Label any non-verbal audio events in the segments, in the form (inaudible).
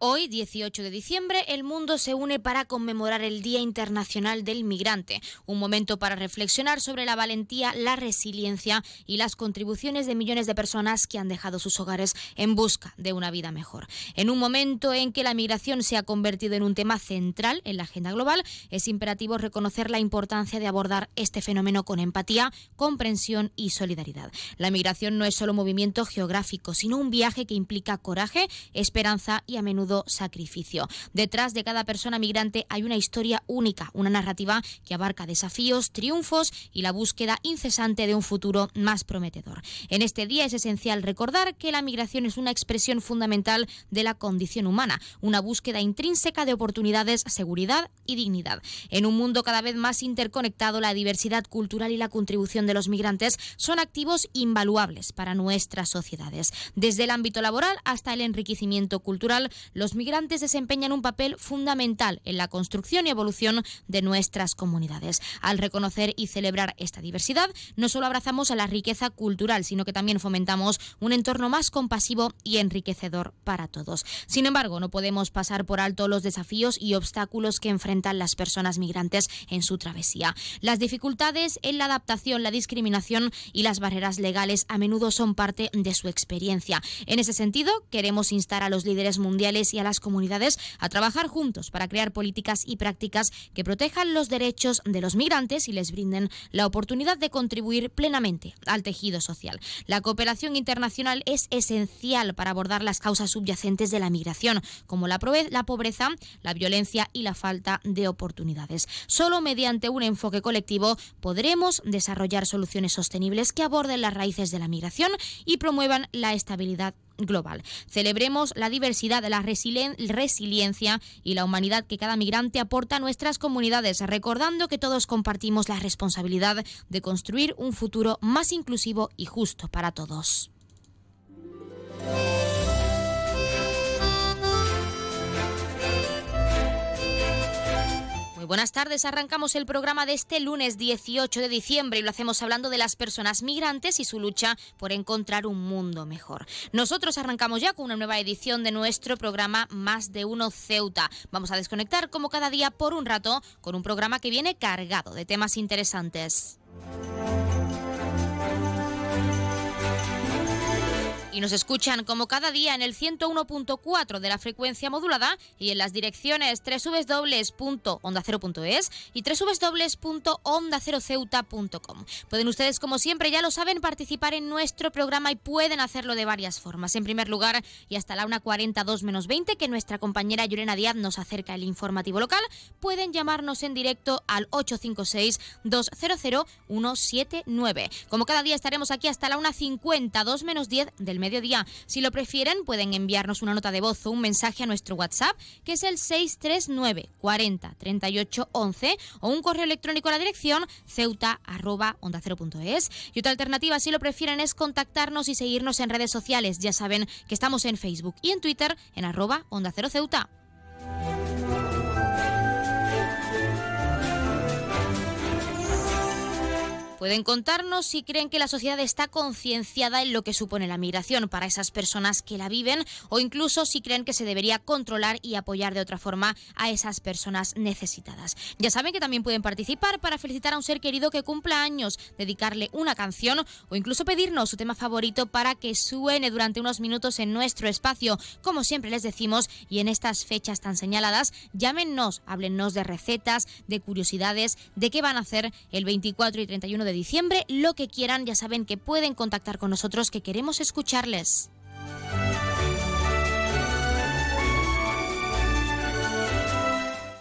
Hoy, 18 de diciembre, el mundo se une para conmemorar el Día Internacional del Migrante, un momento para reflexionar sobre la valentía, la resiliencia y las contribuciones de millones de personas que han dejado sus hogares en busca de una vida mejor. En un momento en que la migración se ha convertido en un tema central en la agenda global, es imperativo reconocer la importancia de abordar este fenómeno con empatía, comprensión y solidaridad. La migración no es solo movimiento geográfico, sino un viaje que implica coraje, esperanza y a menudo sacrificio. Detrás de cada persona migrante hay una historia única, una narrativa que abarca desafíos, triunfos y la búsqueda incesante de un futuro más prometedor. En este día es esencial recordar que la migración es una expresión fundamental de la condición humana, una búsqueda intrínseca de oportunidades, seguridad y dignidad. En un mundo cada vez más interconectado, la diversidad cultural y la contribución de los migrantes son activos invaluables para nuestras sociedades. Desde el ámbito laboral hasta el enriquecimiento cultural, los migrantes desempeñan un papel fundamental en la construcción y evolución de nuestras comunidades. Al reconocer y celebrar esta diversidad, no solo abrazamos a la riqueza cultural, sino que también fomentamos un entorno más compasivo y enriquecedor para todos. Sin embargo, no podemos pasar por alto los desafíos y obstáculos que enfrentan las personas migrantes en su travesía. Las dificultades en la adaptación, la discriminación y las barreras legales a menudo son parte de su experiencia. En ese sentido, queremos instar a los líderes mundiales y a las comunidades a trabajar juntos para crear políticas y prácticas que protejan los derechos de los migrantes y les brinden la oportunidad de contribuir plenamente al tejido social. La cooperación internacional es esencial para abordar las causas subyacentes de la migración, como la, pobreza, la violencia y la falta de oportunidades. Solo mediante un enfoque colectivo podremos desarrollar soluciones sostenibles que aborden las raíces de la migración y promuevan la estabilidad global. Celebremos la diversidad, la resiliencia y la humanidad que cada migrante aporta a nuestras comunidades, recordando que todos compartimos la responsabilidad de construir un futuro más inclusivo y justo para todos. Buenas tardes. Arrancamos el programa de este lunes 18 de diciembre y lo hacemos hablando de las personas migrantes y su lucha por encontrar un mundo mejor. Nosotros arrancamos ya con una nueva edición de nuestro programa Más de Uno Ceuta. Vamos a desconectar como cada día por un rato con un programa que viene cargado de temas interesantes. Y nos escuchan como cada día en el 101.4 de la frecuencia modulada y en las direcciones www.ondacero.es y www.ondaceroceuta.com. Pueden ustedes, como siempre, ya lo saben, participar en nuestro programa y pueden hacerlo de varias formas. En primer lugar, y hasta la 1.42 menos 20, que nuestra compañera Yurena Díaz nos acerca el informativo local, pueden llamarnos en directo al 856-200-179. Como cada día estaremos aquí hasta la 1.52 menos 10 del mediodía. Si lo prefieren, pueden enviarnos una nota de voz o un mensaje a nuestro WhatsApp, que es el 639 40 38 11, o un correo electrónico a la dirección ceuta Y otra alternativa, si lo prefieren, es contactarnos y seguirnos en redes sociales. Ya saben que estamos en Facebook y en Twitter en arroba onda cero ceuta. Pueden contarnos si creen que la sociedad está concienciada en lo que supone la migración para esas personas que la viven o incluso si creen que se debería controlar y apoyar de otra forma a esas personas necesitadas. Ya saben que también pueden participar para felicitar a un ser querido que cumpla años, dedicarle una canción o incluso pedirnos su tema favorito para que suene durante unos minutos en nuestro espacio. Como siempre les decimos, y en estas fechas tan señaladas, llámenos, háblennos de recetas, de curiosidades, de qué van a hacer el 24 y 31 de de diciembre, lo que quieran, ya saben que pueden contactar con nosotros, que queremos escucharles.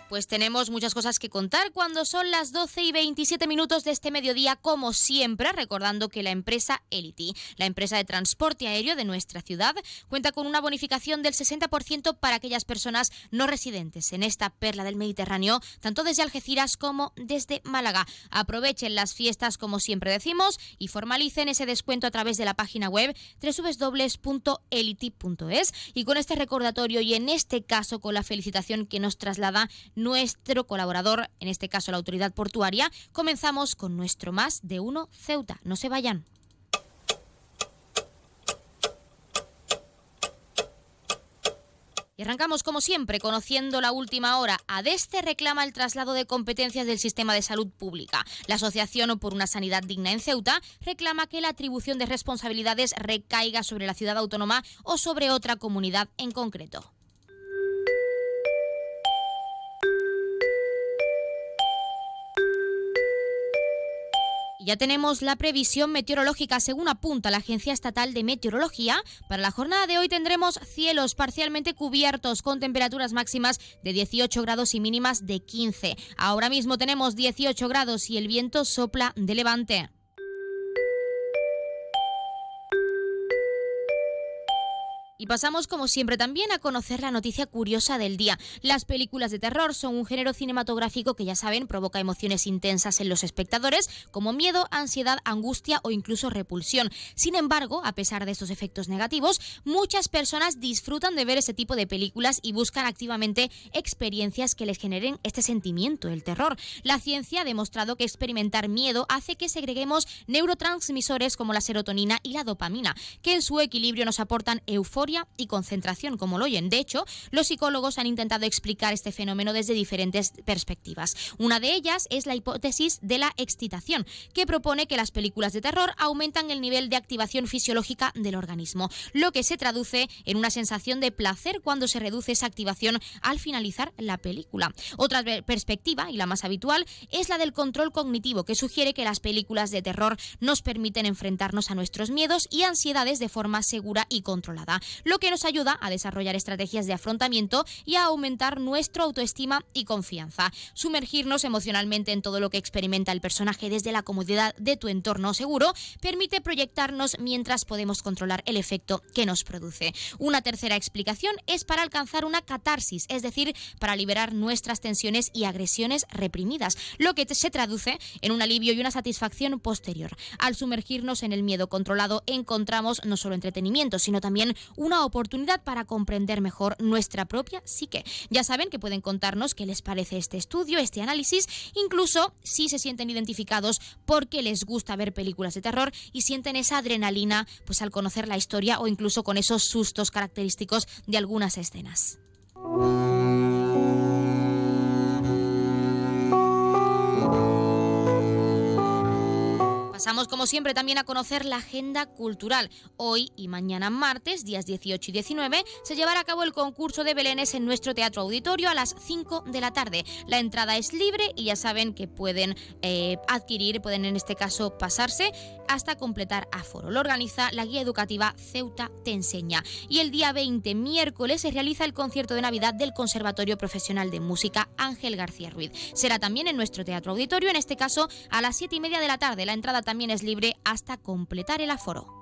Pues tenemos muchas cosas que contar cuando son las 12 y 27 minutos de este mediodía, como siempre, recordando que la empresa Elity, la empresa de transporte aéreo de nuestra ciudad, cuenta con una bonificación del 60% para aquellas personas no residentes en esta perla del Mediterráneo, tanto desde Algeciras como desde Málaga. Aprovechen las fiestas, como siempre decimos, y formalicen ese descuento a través de la página web www.elity.es. Y con este recordatorio y en este caso con la felicitación que nos traslada nuestro colaborador, en este caso la autoridad portuaria, comenzamos con nuestro más de uno Ceuta. No se vayan. Y arrancamos como siempre conociendo la última hora. Adeste reclama el traslado de competencias del sistema de salud pública. La Asociación por una Sanidad Digna en Ceuta reclama que la atribución de responsabilidades recaiga sobre la ciudad autónoma o sobre otra comunidad en concreto. Ya tenemos la previsión meteorológica según apunta la Agencia Estatal de Meteorología. Para la jornada de hoy tendremos cielos parcialmente cubiertos con temperaturas máximas de 18 grados y mínimas de 15. Ahora mismo tenemos 18 grados y el viento sopla de levante. Y pasamos como siempre también a conocer la noticia curiosa del día. Las películas de terror son un género cinematográfico que ya saben provoca emociones intensas en los espectadores como miedo, ansiedad, angustia o incluso repulsión. Sin embargo, a pesar de estos efectos negativos, muchas personas disfrutan de ver ese tipo de películas y buscan activamente experiencias que les generen este sentimiento, el terror. La ciencia ha demostrado que experimentar miedo hace que segreguemos neurotransmisores como la serotonina y la dopamina, que en su equilibrio nos aportan euforia y concentración, como lo oyen. De hecho, los psicólogos han intentado explicar este fenómeno desde diferentes perspectivas. Una de ellas es la hipótesis de la excitación, que propone que las películas de terror aumentan el nivel de activación fisiológica del organismo, lo que se traduce en una sensación de placer cuando se reduce esa activación al finalizar la película. Otra perspectiva, y la más habitual, es la del control cognitivo, que sugiere que las películas de terror nos permiten enfrentarnos a nuestros miedos y ansiedades de forma segura y controlada lo que nos ayuda a desarrollar estrategias de afrontamiento y a aumentar nuestra autoestima y confianza. Sumergirnos emocionalmente en todo lo que experimenta el personaje desde la comodidad de tu entorno seguro permite proyectarnos mientras podemos controlar el efecto que nos produce. Una tercera explicación es para alcanzar una catarsis, es decir, para liberar nuestras tensiones y agresiones reprimidas, lo que se traduce en un alivio y una satisfacción posterior. Al sumergirnos en el miedo controlado encontramos no solo entretenimiento, sino también una oportunidad para comprender mejor nuestra propia psique. Ya saben que pueden contarnos qué les parece este estudio, este análisis, incluso si se sienten identificados porque les gusta ver películas de terror y sienten esa adrenalina pues al conocer la historia o incluso con esos sustos característicos de algunas escenas. Pasamos como siempre también a conocer la agenda cultural. Hoy y mañana martes, días 18 y 19, se llevará a cabo el concurso de Belénes en nuestro teatro auditorio a las 5 de la tarde. La entrada es libre y ya saben que pueden eh, adquirir, pueden en este caso pasarse hasta completar aforo. Lo organiza la guía educativa Ceuta Te Enseña. Y el día 20, miércoles, se realiza el concierto de Navidad del Conservatorio Profesional de Música Ángel García Ruiz. Será también en nuestro teatro auditorio, en este caso a las 7 y media de la tarde. La entrada también es libre hasta completar el aforo.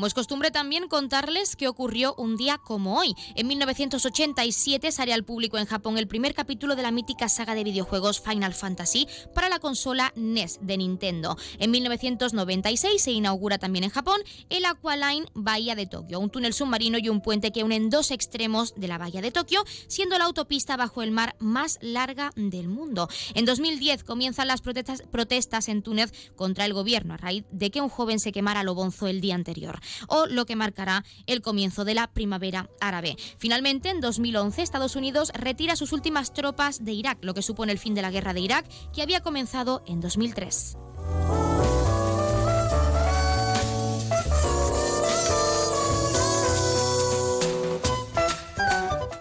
Como es costumbre también contarles qué ocurrió un día como hoy. En 1987 sale al público en Japón el primer capítulo de la mítica saga de videojuegos Final Fantasy para la consola NES de Nintendo. En 1996 se inaugura también en Japón el Aqualine Bahía de Tokio, un túnel submarino y un puente que unen dos extremos de la bahía de Tokio, siendo la autopista bajo el mar más larga del mundo. En 2010 comienzan las protestas, protestas en Túnez contra el gobierno a raíz de que un joven se quemara lo bonzo el día anterior o lo que marcará el comienzo de la primavera árabe. Finalmente, en 2011, Estados Unidos retira sus últimas tropas de Irak, lo que supone el fin de la guerra de Irak, que había comenzado en 2003.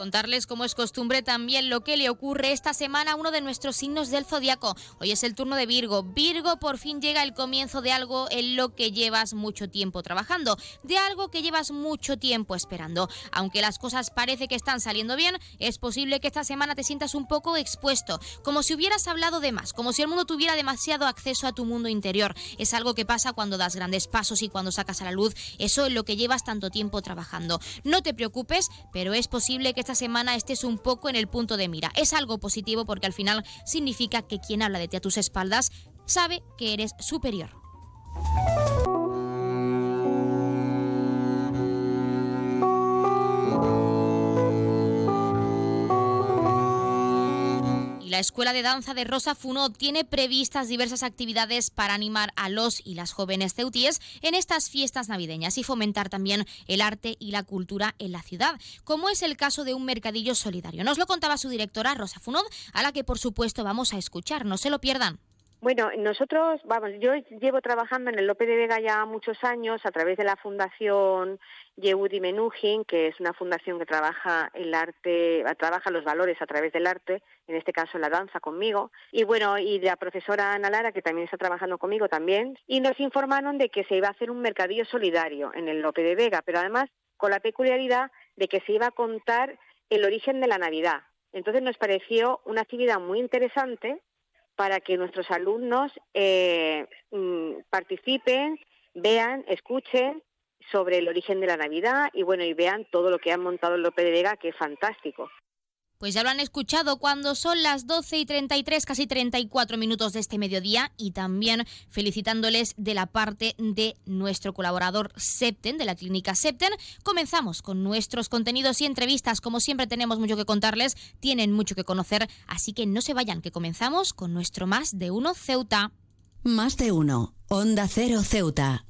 Contarles, como es costumbre, también lo que le ocurre esta semana a uno de nuestros signos del zodiaco. Hoy es el turno de Virgo. Virgo, por fin llega el comienzo de algo en lo que llevas mucho tiempo trabajando, de algo que llevas mucho tiempo esperando. Aunque las cosas parece que están saliendo bien, es posible que esta semana te sientas un poco expuesto, como si hubieras hablado de más, como si el mundo tuviera demasiado acceso a tu mundo interior. Es algo que pasa cuando das grandes pasos y cuando sacas a la luz eso en lo que llevas tanto tiempo trabajando. No te preocupes, pero es posible que esta semana estés un poco en el punto de mira. Es algo positivo porque al final significa que quien habla de ti a tus espaldas sabe que eres superior. La Escuela de Danza de Rosa Funó tiene previstas diversas actividades para animar a los y las jóvenes ceutíes en estas fiestas navideñas y fomentar también el arte y la cultura en la ciudad, como es el caso de un mercadillo solidario. Nos lo contaba su directora Rosa Funó, a la que por supuesto vamos a escuchar. No se lo pierdan. Bueno, nosotros, vamos, yo llevo trabajando en el Lope de Vega ya muchos años a través de la Fundación Yehudi Menuhin, que es una fundación que trabaja el arte, trabaja los valores a través del arte, en este caso la danza conmigo, y bueno, y la profesora Ana Lara, que también está trabajando conmigo también, y nos informaron de que se iba a hacer un mercadillo solidario en el Lope de Vega, pero además con la peculiaridad de que se iba a contar el origen de la Navidad. Entonces nos pareció una actividad muy interesante para que nuestros alumnos eh, mm, participen, vean, escuchen sobre el origen de la Navidad y bueno y vean todo lo que han montado en López de Vega, que es fantástico. Pues ya lo han escuchado cuando son las 12 y 33, casi 34 minutos de este mediodía y también felicitándoles de la parte de nuestro colaborador Septen, de la clínica Septen. Comenzamos con nuestros contenidos y entrevistas. Como siempre tenemos mucho que contarles, tienen mucho que conocer, así que no se vayan, que comenzamos con nuestro Más de Uno Ceuta. Más de Uno, Onda Cero Ceuta,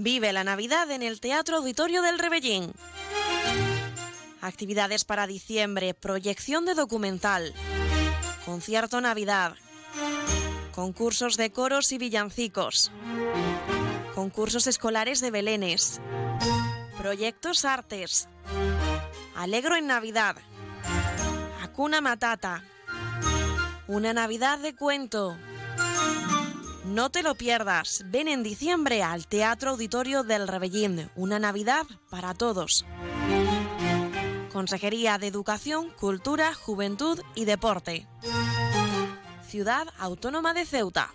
Vive la Navidad en el Teatro Auditorio del Rebellín. Actividades para diciembre, proyección de documental, concierto Navidad, concursos de coros y villancicos, concursos escolares de belenes, proyectos artes, Alegro en Navidad, Acuna Matata, una Navidad de cuento no te lo pierdas. Ven en diciembre al Teatro Auditorio del Rebellín. Una Navidad para todos. Consejería de Educación, Cultura, Juventud y Deporte. Ciudad Autónoma de Ceuta.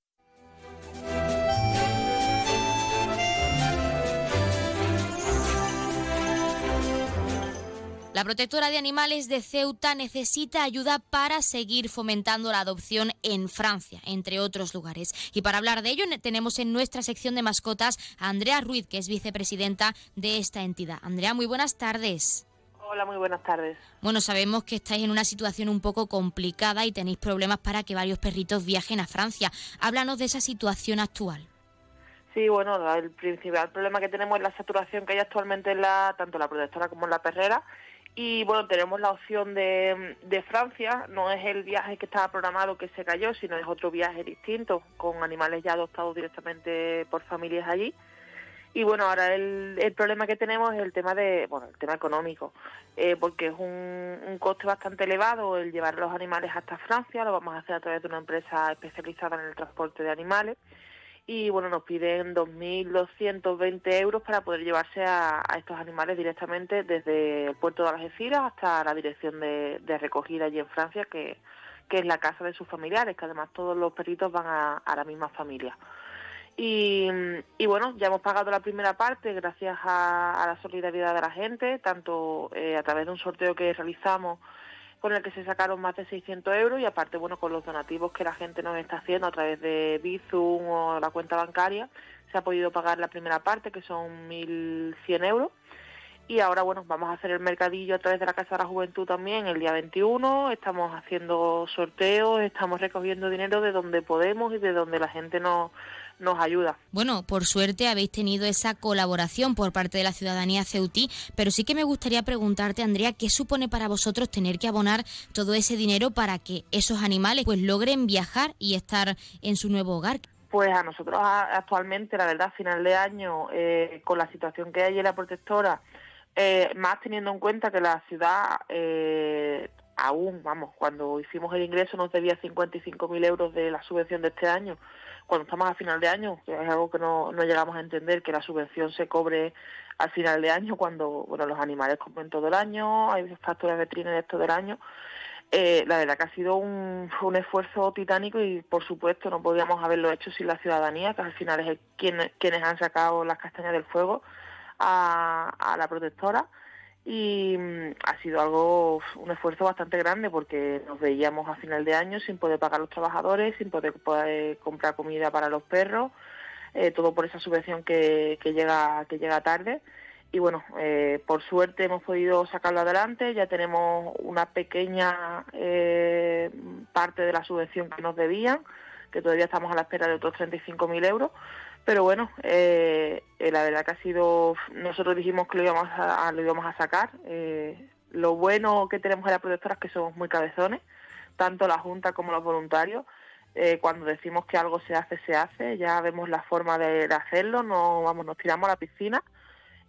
La protectora de animales de Ceuta necesita ayuda para seguir fomentando la adopción en Francia, entre otros lugares. Y para hablar de ello tenemos en nuestra sección de mascotas a Andrea Ruiz, que es vicepresidenta de esta entidad. Andrea, muy buenas tardes. Hola, muy buenas tardes. Bueno, sabemos que estáis en una situación un poco complicada y tenéis problemas para que varios perritos viajen a Francia. Háblanos de esa situación actual. Sí, bueno, el principal problema que tenemos es la saturación que hay actualmente en la, tanto la protectora como en la perrera. Y bueno, tenemos la opción de, de Francia, no es el viaje que estaba programado que se cayó, sino es otro viaje distinto, con animales ya adoptados directamente por familias allí. Y bueno, ahora el, el problema que tenemos es el tema de, bueno, el tema económico, eh, porque es un, un coste bastante elevado el llevar los animales hasta Francia, lo vamos a hacer a través de una empresa especializada en el transporte de animales y bueno, nos piden 2.220 euros para poder llevarse a, estos animales directamente desde el puerto de Algeciras hasta la dirección de, recogida allí en Francia, que, que, es la casa de sus familiares, que además todos los perritos van a, a la misma familia. Y, y, bueno, ya hemos pagado la primera parte gracias a, a la solidaridad de la gente, tanto eh, a través de un sorteo que realizamos con el que se sacaron más de 600 euros y aparte, bueno, con los donativos que la gente nos está haciendo a través de Bizum o la cuenta bancaria, se ha podido pagar la primera parte, que son 1.100 euros. Y ahora, bueno, vamos a hacer el mercadillo a través de la Casa de la Juventud también el día 21. Estamos haciendo sorteos, estamos recogiendo dinero de donde podemos y de donde la gente nos nos ayuda. Bueno, por suerte habéis tenido esa colaboración por parte de la ciudadanía ceutí, pero sí que me gustaría preguntarte, Andrea, ¿qué supone para vosotros tener que abonar todo ese dinero para que esos animales pues logren viajar y estar en su nuevo hogar? Pues a nosotros actualmente, la verdad, final de año, eh, con la situación que hay en la protectora, eh, más teniendo en cuenta que la ciudad eh, aún, vamos, cuando hicimos el ingreso nos debía 55.000 euros de la subvención de este año, cuando estamos a final de año, que es algo que no, no llegamos a entender, que la subvención se cobre al final de año, cuando bueno los animales comen todo el año, hay facturas veterinarias todo el año. Eh, la verdad que ha sido un, un, esfuerzo titánico y por supuesto no podíamos haberlo hecho sin la ciudadanía, que al final es quien, quienes han sacado las castañas del fuego a, a la protectora y mm, ha sido algo un esfuerzo bastante grande porque nos veíamos a final de año sin poder pagar a los trabajadores, sin poder, comprar comida para los perros, eh, todo por esa subvención que, que llega que llega tarde. Y bueno, eh, por suerte hemos podido sacarlo adelante, ya tenemos una pequeña eh, parte de la subvención que nos debían, que todavía estamos a la espera de otros 35.000 euros, pero bueno, eh, eh, la verdad que ha sido, nosotros dijimos que lo íbamos a, lo íbamos a sacar. Eh, lo bueno que tenemos en la protectora es que somos muy cabezones, tanto la Junta como los voluntarios. Eh, cuando decimos que algo se hace, se hace, ya vemos la forma de, hacerlo, no, vamos, nos tiramos a la piscina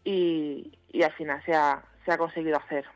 y, al final se ha conseguido hacer.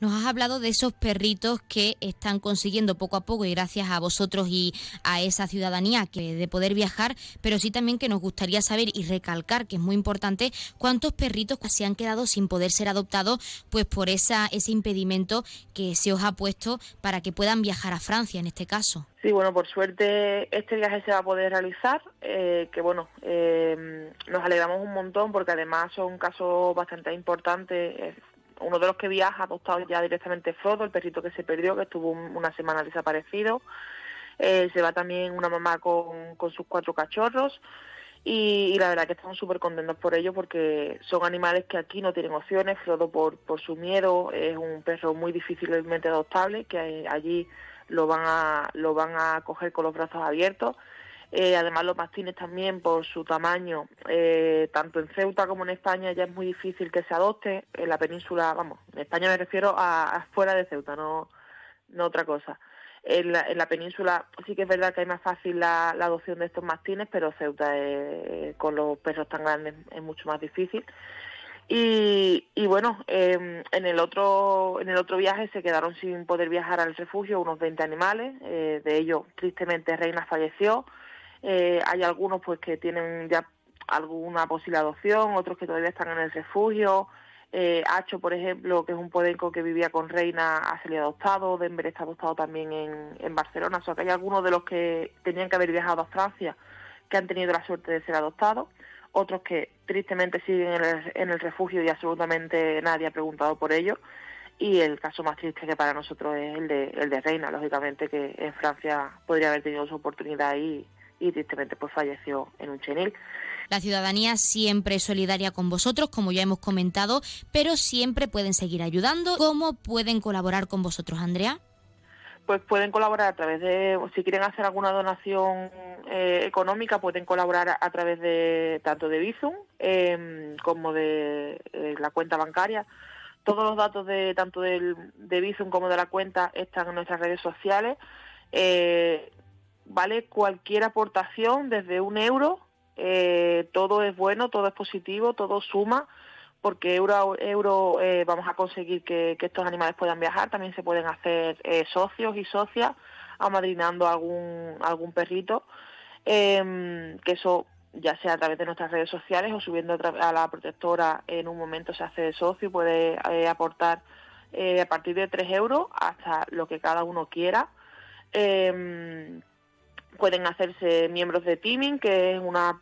Nos has hablado de esos perritos que están consiguiendo poco a poco y gracias a vosotros y a esa ciudadanía que de poder viajar, pero sí también que nos gustaría saber y recalcar que es muy importante cuántos perritos se han quedado sin poder ser adoptados pues por esa ese impedimento que se os ha puesto para que puedan viajar a Francia en este caso. Sí, bueno, por suerte este viaje se va a poder realizar, eh, que bueno, eh, nos alegramos un montón porque además son casos bastante importantes, uno de los que viaja adoptado ya directamente Frodo, el perrito que se perdió, que estuvo una semana desaparecido. Eh, se va también una mamá con, sus cuatro cachorros. Y, la verdad que estamos súper contentos por ello porque son animales que aquí no tienen opciones. Frodo por, por su miedo es un perro muy difícilmente adoptable que allí lo van a, lo van a coger con los brazos abiertos. Eh, además, los mastines también, por su tamaño, eh, tanto en Ceuta como en España, ya es muy difícil que se adopte. En la península, vamos, en España me refiero a, a fuera de Ceuta, no, otra cosa. En la, en la, península sí que es verdad que hay más fácil la, la adopción de estos mastines, pero Ceuta es, con los perros tan grandes es mucho más difícil. Y, y bueno, eh, en el otro en el otro viaje se quedaron sin poder viajar al refugio unos 20 animales, eh, de ellos tristemente Reina falleció, eh, hay algunos pues que tienen ya alguna posible adopción, otros que todavía están en el refugio. Eh, Hacho, por ejemplo, que es un podenco que vivía con Reina, ha salido adoptado. Denver está adoptado también en, en Barcelona. O sea que hay algunos de los que tenían que haber viajado a Francia que han tenido la suerte de ser adoptados. Otros que tristemente siguen en el, en el refugio y absolutamente nadie ha preguntado por ellos. Y el caso más triste que para nosotros es el de, el de Reina, lógicamente, que en Francia podría haber tenido su oportunidad y, y tristemente pues falleció en un chenil. La ciudadanía siempre es solidaria con vosotros, como ya hemos comentado, pero siempre pueden seguir ayudando. ¿Cómo pueden colaborar con vosotros, Andrea? pues pueden colaborar a través de, si quieren hacer alguna donación eh, económica, pueden colaborar a, través de tanto de Bizum em, como de, la cuenta bancaria. Todos los datos de tanto del, de Bizum como de la cuenta están en nuestras redes sociales. Eh, vale cualquier aportación desde un euro, eh, todo es bueno, todo es positivo, todo suma porque euro euro eh, vamos a conseguir que, estos animales puedan viajar. También se pueden hacer eh, socios y socias amadrinando algún, algún perrito, em, que eso ya sea a través de nuestras redes sociales o subiendo a la protectora en un momento se hace de socio y puede aportar a partir de 3 euros hasta lo que cada uno quiera. Em, pueden hacerse miembros de Teaming, que es una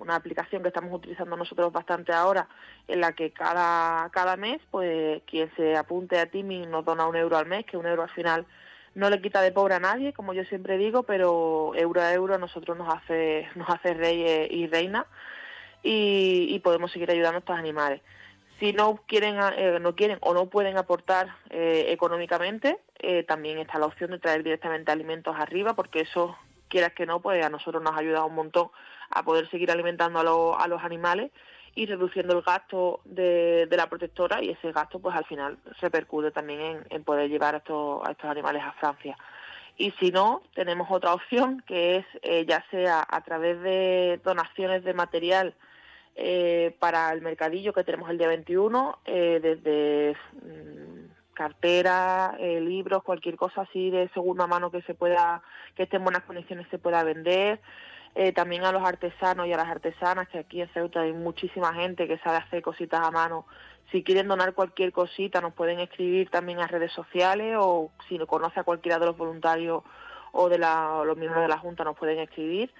una aplicación que estamos utilizando nosotros bastante ahora, en la que cada, cada mes, pues quien se apunte a Teaming nos dona un euro al mes, que un euro al final no le quita de pobre a nadie, como yo siempre digo, pero euro a euro a nosotros nos hace, nos hace rey y reina y, podemos seguir ayudando a estos animales. Si no quieren, eh, no quieren o no pueden aportar eh, económicamente, eh, también está la opción de traer directamente alimentos arriba, porque eso, quieras que no, pues a nosotros nos ayuda un montón a poder seguir alimentando a, los animales y reduciendo el gasto de, la protectora y ese gasto pues al final repercute también en, poder llevar a estos, a estos animales a Francia. Y si no, tenemos otra opción que es eh, ya sea a través de donaciones de material eh, para el mercadillo que tenemos el día 21, eh, desde mm, cartera, libros, cualquier cosa así de segunda mano que se pueda, que esté en buenas condiciones se pueda vender, eh, también a los artesanos y a las artesanas, que aquí en Ceuta hay muchísima gente que sabe hacer cositas a mano. Si quieren donar cualquier cosita, nos pueden escribir también a redes sociales o si no conoce a cualquiera de los voluntarios o de los miembros de la Junta, nos pueden escribir.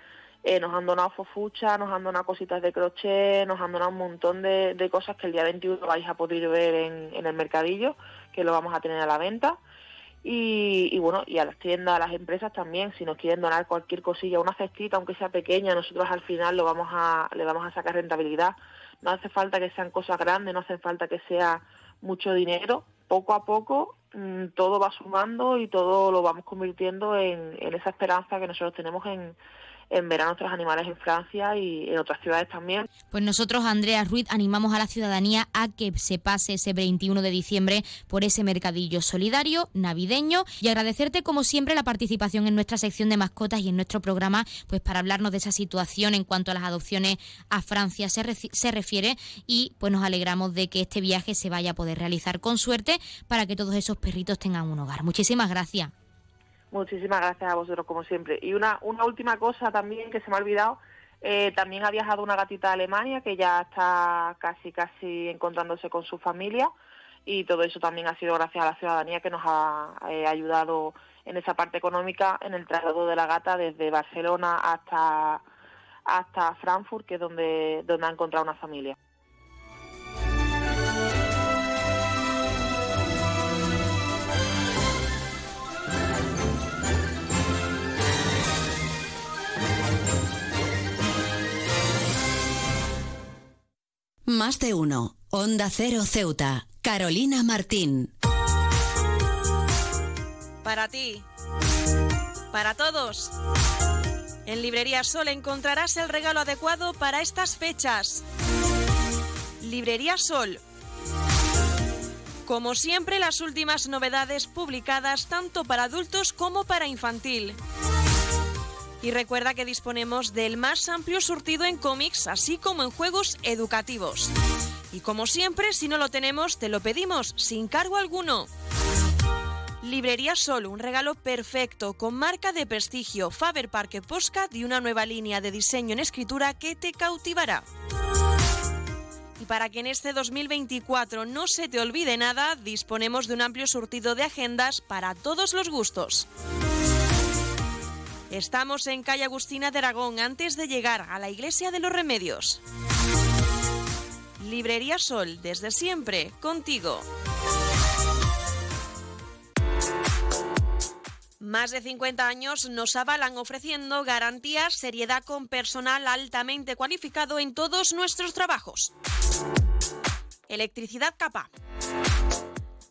Eh, nos han donado fofucha, nos han donado cositas de crochet, nos han donado un montón de, cosas que el día 21 vais a poder ver en, en el mercadillo, que lo vamos a tener a la venta. Y, bueno, y a las tiendas, a las empresas también, si nos quieren donar cualquier cosilla, una cestita, aunque sea pequeña, nosotros al final lo vamos a, le vamos a sacar rentabilidad. No hace falta que sean cosas grandes, no hace falta que sea mucho dinero. Poco a poco mm, todo va sumando y todo lo vamos convirtiendo en esa esperanza que nosotros tenemos en, en ver a nuestros animales en Francia y en otras ciudades también. Pues nosotros, Andrea Ruiz, animamos a la ciudadanía a que se pase ese 21 de diciembre por ese mercadillo solidario, navideño, y agradecerte como siempre la participación en nuestra sección de mascotas y en nuestro programa, pues para hablarnos de esa situación en cuanto a las adopciones a Francia se, se refiere y pues nos alegramos de que este viaje se vaya a poder realizar con suerte para que todos esos perritos tengan un hogar. Muchísimas gracias. Muchísimas gracias a vosotros, como siempre. Y una, una última cosa también que se me ha olvidado. Eh, también ha viajado una gatita a Alemania que ya está casi, casi encontrándose con su familia. Y todo eso también ha sido gracias a la ciudadanía que nos ha eh, ayudado en esa parte económica en el traslado de la gata desde Barcelona hasta, hasta Frankfurt, que es donde, donde ha encontrado una familia. Más de uno. Onda Cero Ceuta. Carolina Martín. Para ti. Para todos. En Librería Sol encontrarás el regalo adecuado para estas fechas. Librería Sol. Como siempre, las últimas novedades publicadas tanto para adultos como para infantil. Y recuerda que disponemos del más amplio surtido en cómics, así como en juegos educativos. Y como siempre, si no lo tenemos, te lo pedimos sin cargo alguno. Librería Solo, un regalo perfecto con marca de prestigio Faber Parque Postcard y una nueva línea de diseño en escritura que te cautivará. Y para que en este 2024 no se te olvide nada, disponemos de un amplio surtido de agendas para todos los gustos. Estamos en calle Agustina de Aragón antes de llegar a la Iglesia de los Remedios. Librería Sol, desde siempre, contigo. Más de 50 años nos avalan ofreciendo garantías, seriedad con personal altamente cualificado en todos nuestros trabajos. Electricidad capa.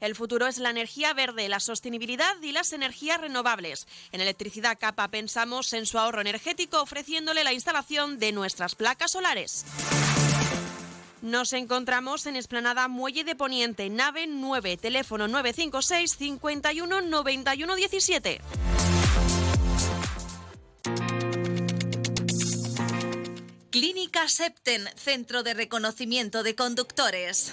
El futuro es la energía verde, la sostenibilidad y las energías renovables. En Electricidad Capa pensamos en su ahorro energético ofreciéndole la instalación de nuestras placas solares. Nos encontramos en Esplanada Muelle de Poniente, nave 9, teléfono 956 51 91 17. Clínica Septen, Centro de Reconocimiento de Conductores.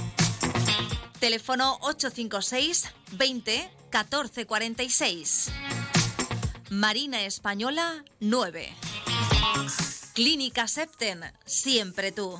Teléfono 856 20 14 46. Marina Española 9. Clínica Septen, siempre tú.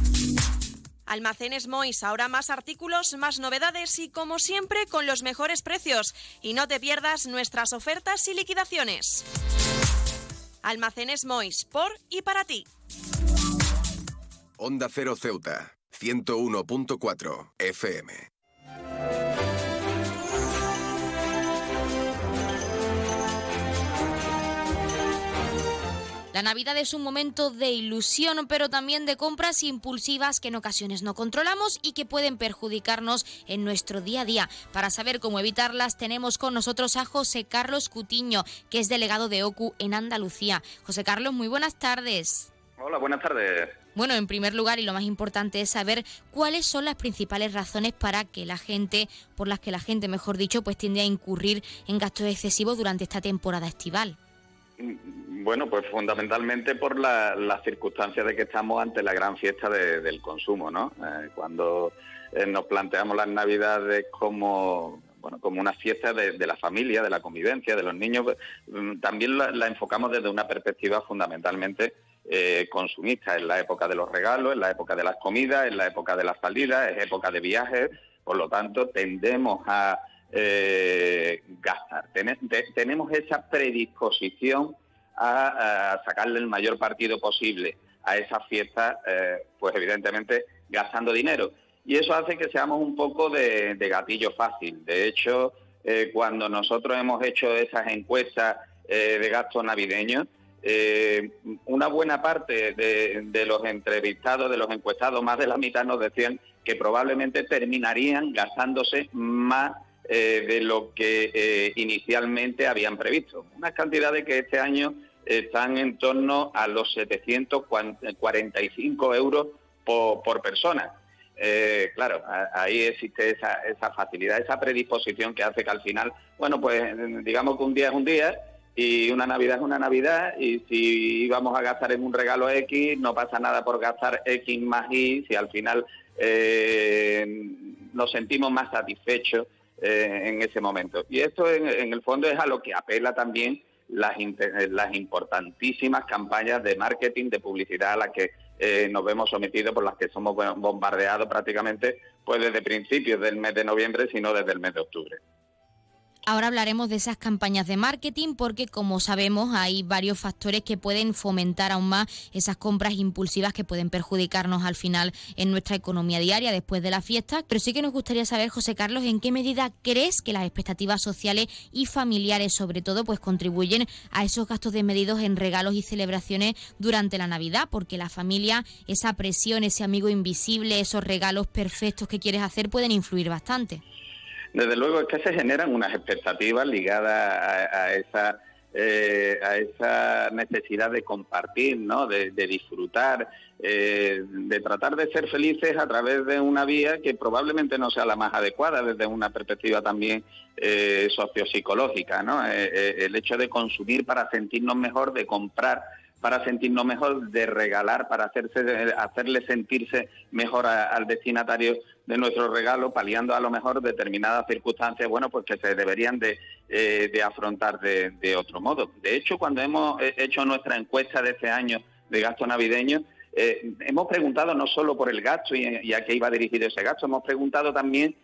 Almacenes Mois, ahora más artículos, más novedades y como siempre con los mejores precios. Y no te pierdas nuestras ofertas y liquidaciones. Almacenes Mois, por y para ti. Onda Cero Ceuta, 101.4 FM. La Navidad es un momento de ilusión, pero también de compras impulsivas que en ocasiones no controlamos y que pueden perjudicarnos en nuestro día a día. Para saber cómo evitarlas, tenemos con nosotros a José Carlos Cutiño, que es delegado de OCU en Andalucía. José Carlos, muy buenas tardes. Hola, buenas tardes. Bueno, en primer lugar y lo más importante es saber cuáles son las principales razones para que la gente, por las que la gente, mejor dicho, pues tiende a incurrir en gastos excesivos durante esta temporada estival. Bueno, pues fundamentalmente por las circunstancias de que estamos ante la gran fiesta del consumo, ¿no? Eh, cuando eh, nos planteamos las Navidades como bueno, como una fiesta de, la familia, de la convivencia, de los niños, mm, también la, enfocamos desde una perspectiva fundamentalmente eh, consumista. En la época de los regalos, en la época de las comidas, en la época de las salidas, es época de viajes, por lo tanto tendemos a eh, gastar. tenemos esa predisposición a, sacarle el mayor partido posible a esas fiestas, eh, pues evidentemente gastando dinero. Y eso hace que seamos un poco de, gatillo fácil. De hecho, eh, cuando nosotros hemos hecho esas encuestas eh, de gastos navideños, una buena parte de, los entrevistados, de los encuestados, más de la mitad nos decían que probablemente terminarían gastándose más de lo que inicialmente habían previsto. Unas cantidades que este año están en torno a los 745 euros por, persona. Eh, claro, ahí existe esa, esa facilidad, esa predisposición que hace que al final, bueno, pues digamos que un día es un día y una Navidad es una Navidad y si íbamos a gastar en un regalo X, no pasa nada por gastar X más Y, si al final eh, nos sentimos más satisfechos eh, en ese momento. Y esto en, el fondo es a lo que apela también las, las importantísimas campañas de marketing, de publicidad a las que eh, nos vemos sometidos, por las que somos bombardeados prácticamente pues desde principios del mes de noviembre, sino desde el mes de octubre. Ahora hablaremos de esas campañas de marketing porque, como sabemos, hay varios factores que pueden fomentar aún más esas compras impulsivas que pueden perjudicarnos al final en nuestra economía diaria después de la fiesta. Pero sí que nos gustaría saber, José Carlos, en qué medida crees que las expectativas sociales y familiares, sobre todo, pues contribuyen a esos gastos desmedidos en regalos y celebraciones durante la Navidad, porque la familia, esa presión, ese amigo invisible, esos regalos perfectos que quieres hacer pueden influir bastante. Desde luego es que se generan unas expectativas ligadas a, esa eh, a esa necesidad de compartir, ¿no? de, disfrutar, eh, de tratar de ser felices a través de una vía que probablemente no sea la más adecuada desde una perspectiva también eh, sociopsicológica. ¿no? el hecho de consumir para sentirnos mejor, de comprar para sentirnos mejor, de regalar para hacerse, hacerle sentirse mejor al destinatario de nuestro regalo, paliando a lo mejor determinadas circunstancias, bueno, pues que se deberían de, eh, afrontar de, otro modo. De hecho, cuando hemos eh, hecho nuestra encuesta de este año de gasto navideño, eh, hemos preguntado no solo por el gasto y, a qué iba dirigido ese gasto, hemos preguntado también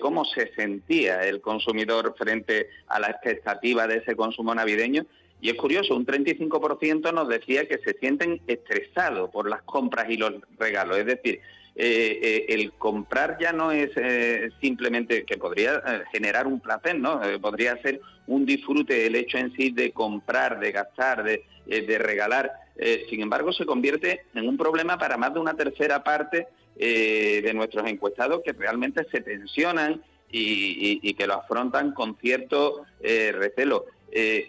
cómo se sentía el consumidor frente a la expectativa de ese consumo navideño y es curioso, un 35% nos decía que se sienten estresados por las compras y los regalos. Es decir, eh, eh, el comprar ya no es eh, simplemente que podría generar un placer, ¿no? podría ser un disfrute el hecho en sí de comprar, de gastar, de, regalar. sin embargo, se convierte en un problema para más de una tercera parte de nuestros encuestados que realmente se tensionan y que lo afrontan con cierto recelo eh,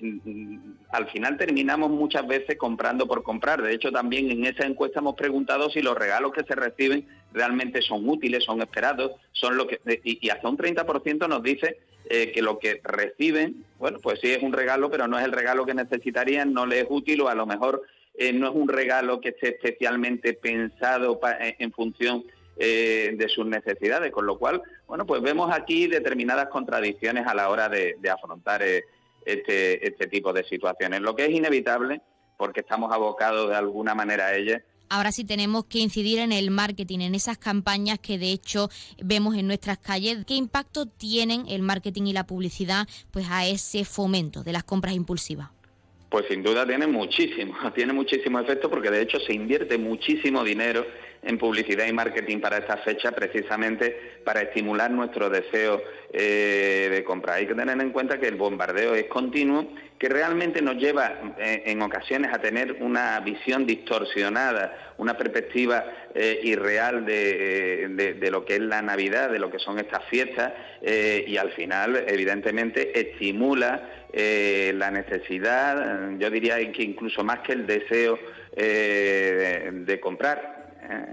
al final terminamos muchas veces comprando por comprar. De hecho, también en esa encuesta hemos preguntado si los regalos que se reciben realmente son útiles, son esperados, son lo que y, hasta un 30% nos dice eh, que lo que reciben, bueno, pues sí es un regalo, pero no es el regalo que necesitarían, no les es útil o a lo mejor eh, no es un regalo que esté especialmente pensado eh, en función de sus necesidades, con lo cual, bueno, pues vemos aquí determinadas contradicciones a la hora de afrontar este, este tipo de situaciones. Lo que es inevitable, porque estamos abocados de alguna manera a ellas, Ahora sí tenemos que incidir en el marketing, en esas campañas que de hecho vemos en nuestras calles. ¿Qué impacto tienen el marketing y la publicidad pues a ese fomento de las compras impulsivas? Pues sin duda tiene muchísimo, (laughs) tiene muchísimo efecto porque de hecho se invierte muchísimo dinero en publicidad y marketing para esta fecha precisamente para estimular nuestro deseo eh, de compra. Hay que tener en cuenta que el bombardeo es continuo, que realmente nos lleva eh, en ocasiones a tener una visión distorsionada, una perspectiva eh, irreal de, lo que es la Navidad, de lo que son estas fiestas, y al final, evidentemente, estimula la necesidad, yo diría que incluso más que el deseo de comprar,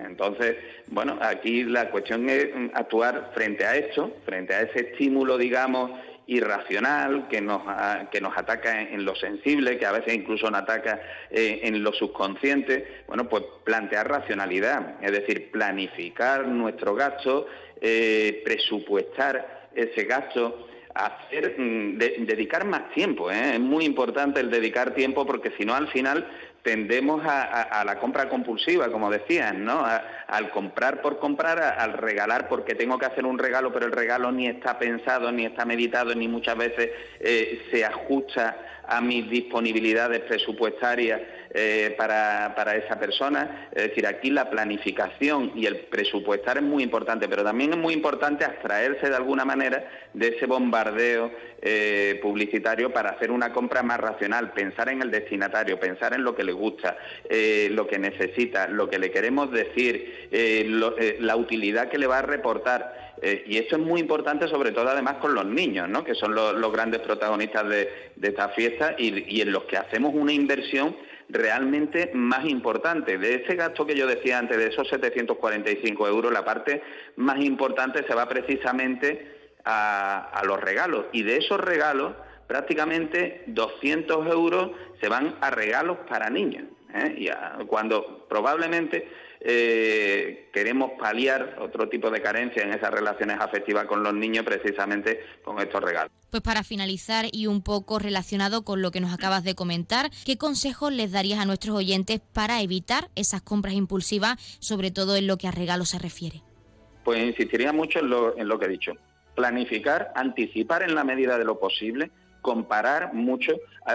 entonces, bueno, aquí la cuestión es actuar frente a esto, frente a ese estímulo, digamos, irracional que nos, que nos ataca en, lo sensible, que a veces incluso nos ataca eh, en lo subconsciente, bueno, pues plantear racionalidad, es decir, planificar nuestro gasto, eh, presupuestar ese gasto, hacer mm, dedicar más tiempo. ¿eh? Es muy importante el dedicar tiempo porque si no al final tendemos a, la compra compulsiva, como decían, ¿no? al comprar por comprar, al regalar porque tengo que hacer un regalo, pero el regalo ni está pensado, ni está meditado, ni muchas veces eh, se ajusta a mis disponibilidades presupuestarias eh, para, para, esa persona. Es decir, aquí la planificación y el presupuestar es muy importante, pero también es muy importante abstraerse de alguna manera de ese bombardeo eh, publicitario para hacer una compra más racional, pensar en el destinatario, pensar en lo que le gusta, eh, lo que necesita, lo que le queremos decir, la utilidad que le va a reportar. y esto es muy importante, sobre todo además con los niños, ¿no? que son los, grandes protagonistas de, esta fiesta y, y en los que hacemos una inversión realmente más importante. De ese gasto que yo decía antes, de esos 745 euros, la parte más importante se va precisamente a, los regalos. Y de esos regalos, prácticamente 200 euros se van a regalos para niños. ¿eh? Y cuando probablemente eh, queremos paliar otro tipo de carencia en esas relaciones afectivas con los niños precisamente con estos regalos. Pues para finalizar y un poco relacionado con lo que nos acabas de comentar, ¿qué consejos les darías a nuestros oyentes para evitar esas compras impulsivas, sobre todo en lo que a regalos se refiere? Pues insistiría mucho en lo, en lo que he dicho. Planificar, anticipar en la medida de lo posible, comparar mucho.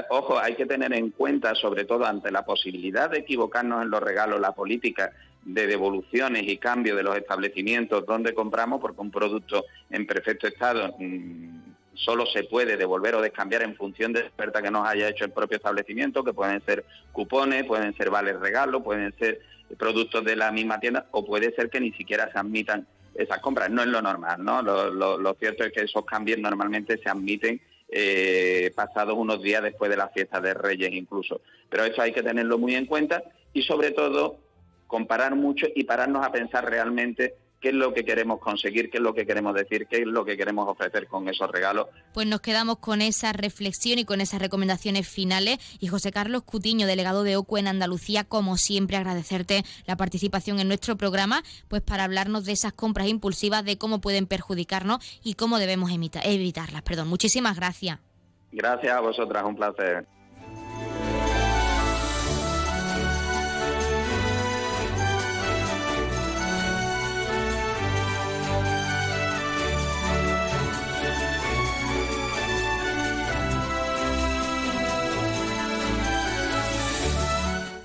Ojo, hay que tener en cuenta, sobre todo ante la posibilidad de equivocarnos en los regalos, la política de devoluciones y cambio de los establecimientos donde compramos, porque un producto en perfecto estado mm, solo se puede devolver o descambiar en función de la oferta que nos haya hecho el propio establecimiento, que pueden ser cupones, pueden ser vales regalo, pueden ser productos de la misma tienda o puede ser que ni siquiera se admitan esas compras. No es lo normal, ¿no? Lo, cierto es que esos cambios normalmente se admiten eh, pasados unos días después de la fiesta de Reyes incluso. Pero eso hay que tenerlo muy en cuenta y sobre todo comparar mucho y pararnos a pensar realmente qué es lo que queremos conseguir, qué es lo que queremos decir, qué es lo que queremos ofrecer con esos regalos. Pues nos quedamos con esa reflexión y con esas recomendaciones finales. Y José Carlos Cutiño, delegado de OCU en Andalucía, como siempre agradecerte la participación en nuestro programa, pues para hablarnos de esas compras impulsivas, de cómo pueden perjudicarnos y cómo debemos evitarlas. Perdón, muchísimas gracias. Gracias a vosotras, un placer.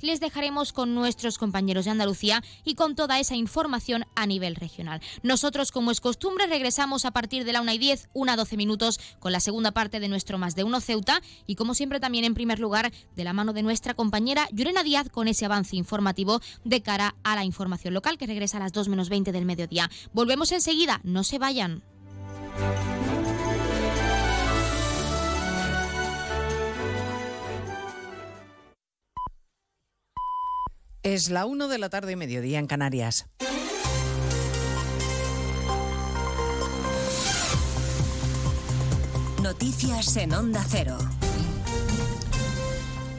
les dejaremos con nuestros compañeros de Andalucía y con toda esa información a nivel regional. Nosotros, como es costumbre, regresamos a partir de la 1 y 10, 1 a 12 minutos, con la segunda parte de nuestro Más de Uno Ceuta y, como siempre, también en primer lugar, de la mano de nuestra compañera Yurena Díaz con ese avance informativo de cara a la información local que regresa a las 2 menos 20 del mediodía. Volvemos enseguida, no se vayan. Es la 1 de la tarde, mediodía en Canarias. Noticias en Onda Cero.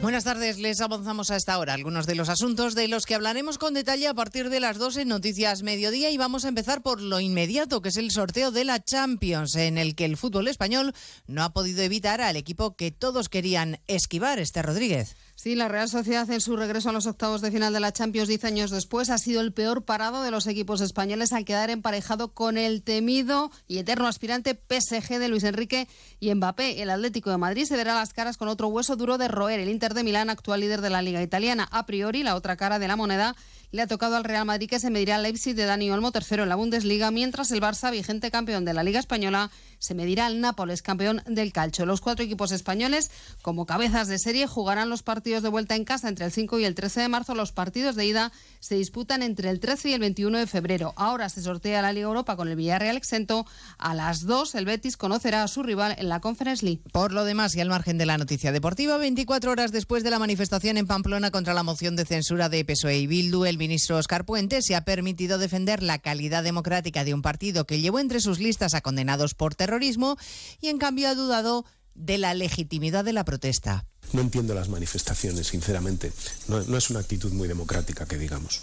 Buenas tardes, les avanzamos a esta hora algunos de los asuntos de los que hablaremos con detalle a partir de las 12 Noticias Mediodía y vamos a empezar por lo inmediato, que es el sorteo de la Champions, en el que el fútbol español no ha podido evitar al equipo que todos querían esquivar, este Rodríguez. Sí, la Real Sociedad en su regreso a los octavos de final de la Champions 10 años después ha sido el peor parado de los equipos españoles al quedar emparejado con el temido y eterno aspirante PSG de Luis Enrique y Mbappé. El Atlético de Madrid se verá las caras con otro hueso duro de roer. El Inter de Milán, actual líder de la Liga Italiana, a priori la otra cara de la moneda le ha tocado al Real Madrid que se medirá al Leipzig de Dani Olmo, tercero en la Bundesliga, mientras el Barça, vigente campeón de la Liga Española, se medirá al Nápoles, campeón del calcio. Los cuatro equipos españoles, como cabezas de serie, jugarán los partidos de vuelta en casa entre el 5 y el 13 de marzo. Los partidos de ida se disputan entre el 13 y el 21 de febrero. Ahora se sortea la Liga Europa con el Villarreal exento. A las 2 el Betis conocerá a su rival en la Conference League. Por lo demás y al margen de la noticia deportiva, 24 horas después de la manifestación en Pamplona contra la moción de censura de PSOE y Bildu, el ministro Oscar Puente se ha permitido defender la calidad democrática de un partido que llevó entre sus listas a condenados por terrorismo y en cambio ha dudado de la legitimidad de la protesta. No entiendo las manifestaciones, sinceramente. No, no es una actitud muy democrática, que digamos.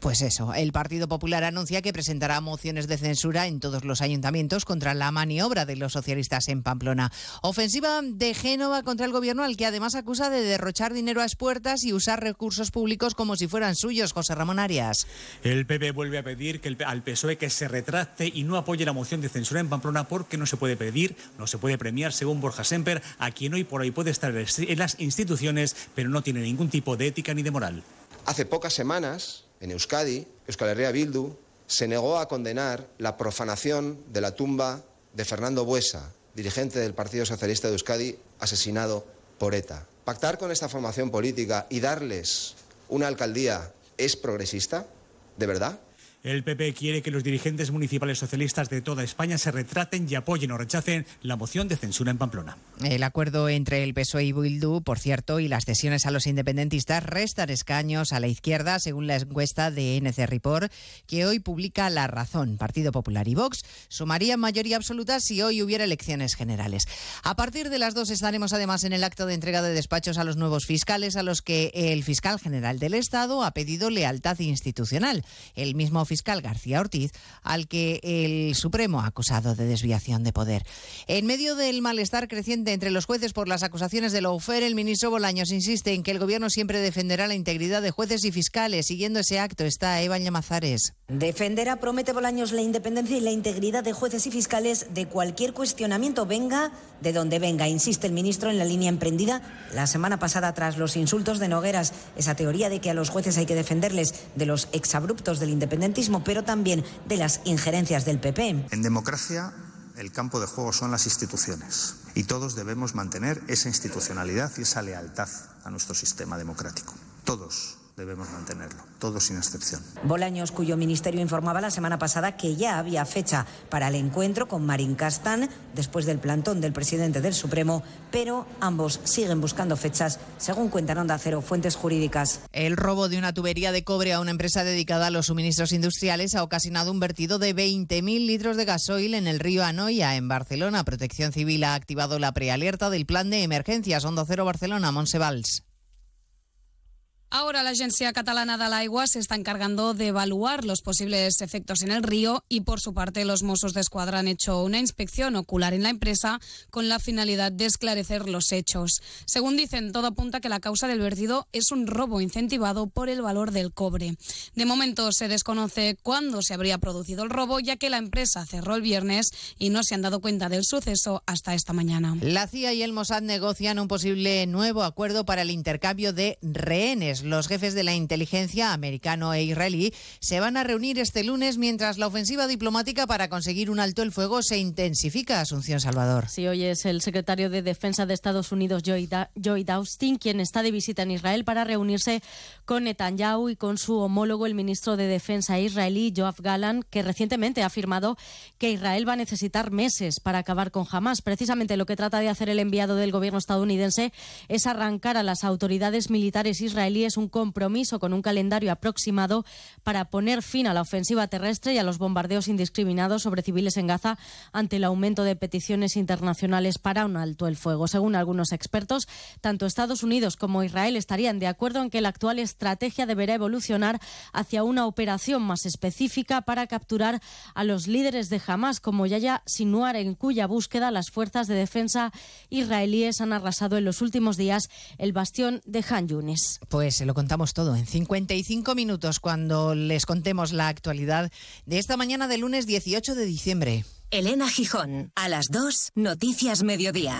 Pues eso, el Partido Popular anuncia que presentará mociones de censura en todos los ayuntamientos contra la maniobra de los socialistas en Pamplona. Ofensiva de Génova contra el gobierno al que además acusa de derrochar dinero a expuertas y usar recursos públicos como si fueran suyos, José Ramón Arias. El PP vuelve a pedir que el, al PSOE que se retracte y no apoye la moción de censura en Pamplona porque no se puede pedir, no se puede premiar, según Borja Semper, a quien hoy por hoy puede estar en las instituciones, pero no tiene ningún tipo de ética ni de moral. Hace pocas semanas en Euskadi, Euskal Herria Bildu se negó a condenar la profanación de la tumba de Fernando Buesa, dirigente del Partido Socialista de Euskadi, asesinado por ETA. ¿Pactar con esta formación política y darles una alcaldía es progresista? ¿De verdad? El PP quiere que los dirigentes municipales socialistas de toda España se retraten y apoyen o rechacen la moción de censura en Pamplona. El acuerdo entre el PSOE y Bildu, por cierto, y las cesiones a los independentistas restan escaños a la izquierda, según la encuesta de NC Report, que hoy publica La Razón. Partido Popular y Vox sumarían mayoría absoluta si hoy hubiera elecciones generales. A partir de las dos estaremos además en el acto de entrega de despachos a los nuevos fiscales, a los que el fiscal general del Estado ha pedido lealtad institucional. El mismo fiscal García Ortiz, al que el Supremo ha acusado de desviación de poder. En medio del malestar creciente entre los jueces por las acusaciones de Loufer, el ministro Bolaños insiste en que el Gobierno siempre defenderá la integridad de jueces y fiscales. Siguiendo ese acto está Eva Llamazares. Defenderá, promete Bolaños, la independencia y la integridad de jueces y fiscales de cualquier cuestionamiento, venga de donde venga, insiste el ministro en la línea emprendida la semana pasada tras los insultos de Nogueras, esa teoría de que a los jueces hay que defenderles de los exabruptos del independentismo pero también de las injerencias del PP. En democracia, el campo de juego son las instituciones y todos debemos mantener esa institucionalidad y esa lealtad a nuestro sistema democrático. Todos debemos mantenerlo, todos sin excepción. Bolaños, cuyo ministerio informaba la semana pasada que ya había fecha para el encuentro con Marín Castán después del plantón del presidente del Supremo, pero ambos siguen buscando fechas, según cuentan Onda Cero fuentes jurídicas. El robo de una tubería de cobre a una empresa dedicada a los suministros industriales ha ocasionado un vertido de 20.000 litros de gasoil en el río Anoia, en Barcelona. Protección Civil ha activado la prealerta del plan de emergencias Onda Cero Barcelona, Monsevals. Ahora la Agencia Catalana de l'Aigua se está encargando de evaluar los posibles efectos en el río y por su parte los Mossos de Escuadra han hecho una inspección ocular en la empresa con la finalidad de esclarecer los hechos. Según dicen, todo apunta que la causa del vertido es un robo incentivado por el valor del cobre. De momento se desconoce cuándo se habría producido el robo ya que la empresa cerró el viernes y no se han dado cuenta del suceso hasta esta mañana. La CIA y el Mossad negocian un posible nuevo acuerdo para el intercambio de rehenes los jefes de la inteligencia americano e israelí se van a reunir este lunes mientras la ofensiva diplomática para conseguir un alto el fuego se intensifica. Asunción Salvador. Sí, hoy es el secretario de Defensa de Estados Unidos, Joy Austin, quien está de visita en Israel para reunirse con Netanyahu y con su homólogo, el ministro de Defensa israelí, Joab Galan, que recientemente ha afirmado que Israel va a necesitar meses para acabar con Hamas. Precisamente lo que trata de hacer el enviado del gobierno estadounidense es arrancar a las autoridades militares israelíes un compromiso con un calendario aproximado para poner fin a la ofensiva terrestre y a los bombardeos indiscriminados sobre civiles en Gaza ante el aumento de peticiones internacionales para un alto el fuego. Según algunos expertos, tanto Estados Unidos como Israel estarían de acuerdo en que la actual estrategia deberá evolucionar hacia una operación más específica para capturar a los líderes de Hamas, como Yaya Sinuar, en cuya búsqueda las fuerzas de defensa israelíes han arrasado en los últimos días el bastión de Han Yunis. Pues se lo contamos todo en 55 minutos cuando les contemos la actualidad de esta mañana de lunes 18 de diciembre. Elena Gijón, a las 2, Noticias Mediodía.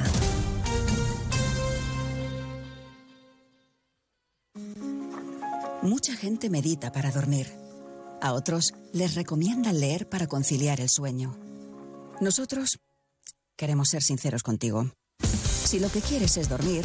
Mucha gente medita para dormir. A otros les recomiendan leer para conciliar el sueño. Nosotros queremos ser sinceros contigo. Si lo que quieres es dormir,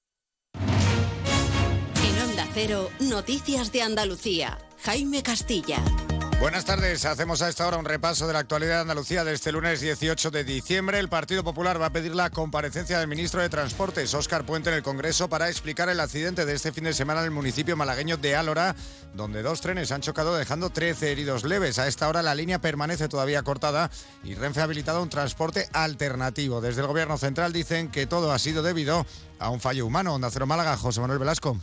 Cero, Noticias de Andalucía. Jaime Castilla. Buenas tardes. Hacemos a esta hora un repaso de la actualidad de Andalucía de este lunes 18 de diciembre. El Partido Popular va a pedir la comparecencia del ministro de Transportes, Óscar Puente, en el Congreso para explicar el accidente de este fin de semana en el municipio malagueño de Álora, donde dos trenes han chocado dejando 13 heridos leves. A esta hora la línea permanece todavía cortada y Renfe ha habilitado un transporte alternativo. Desde el Gobierno Central dicen que todo ha sido debido a un fallo humano. Onda Cero Málaga, José Manuel Velasco.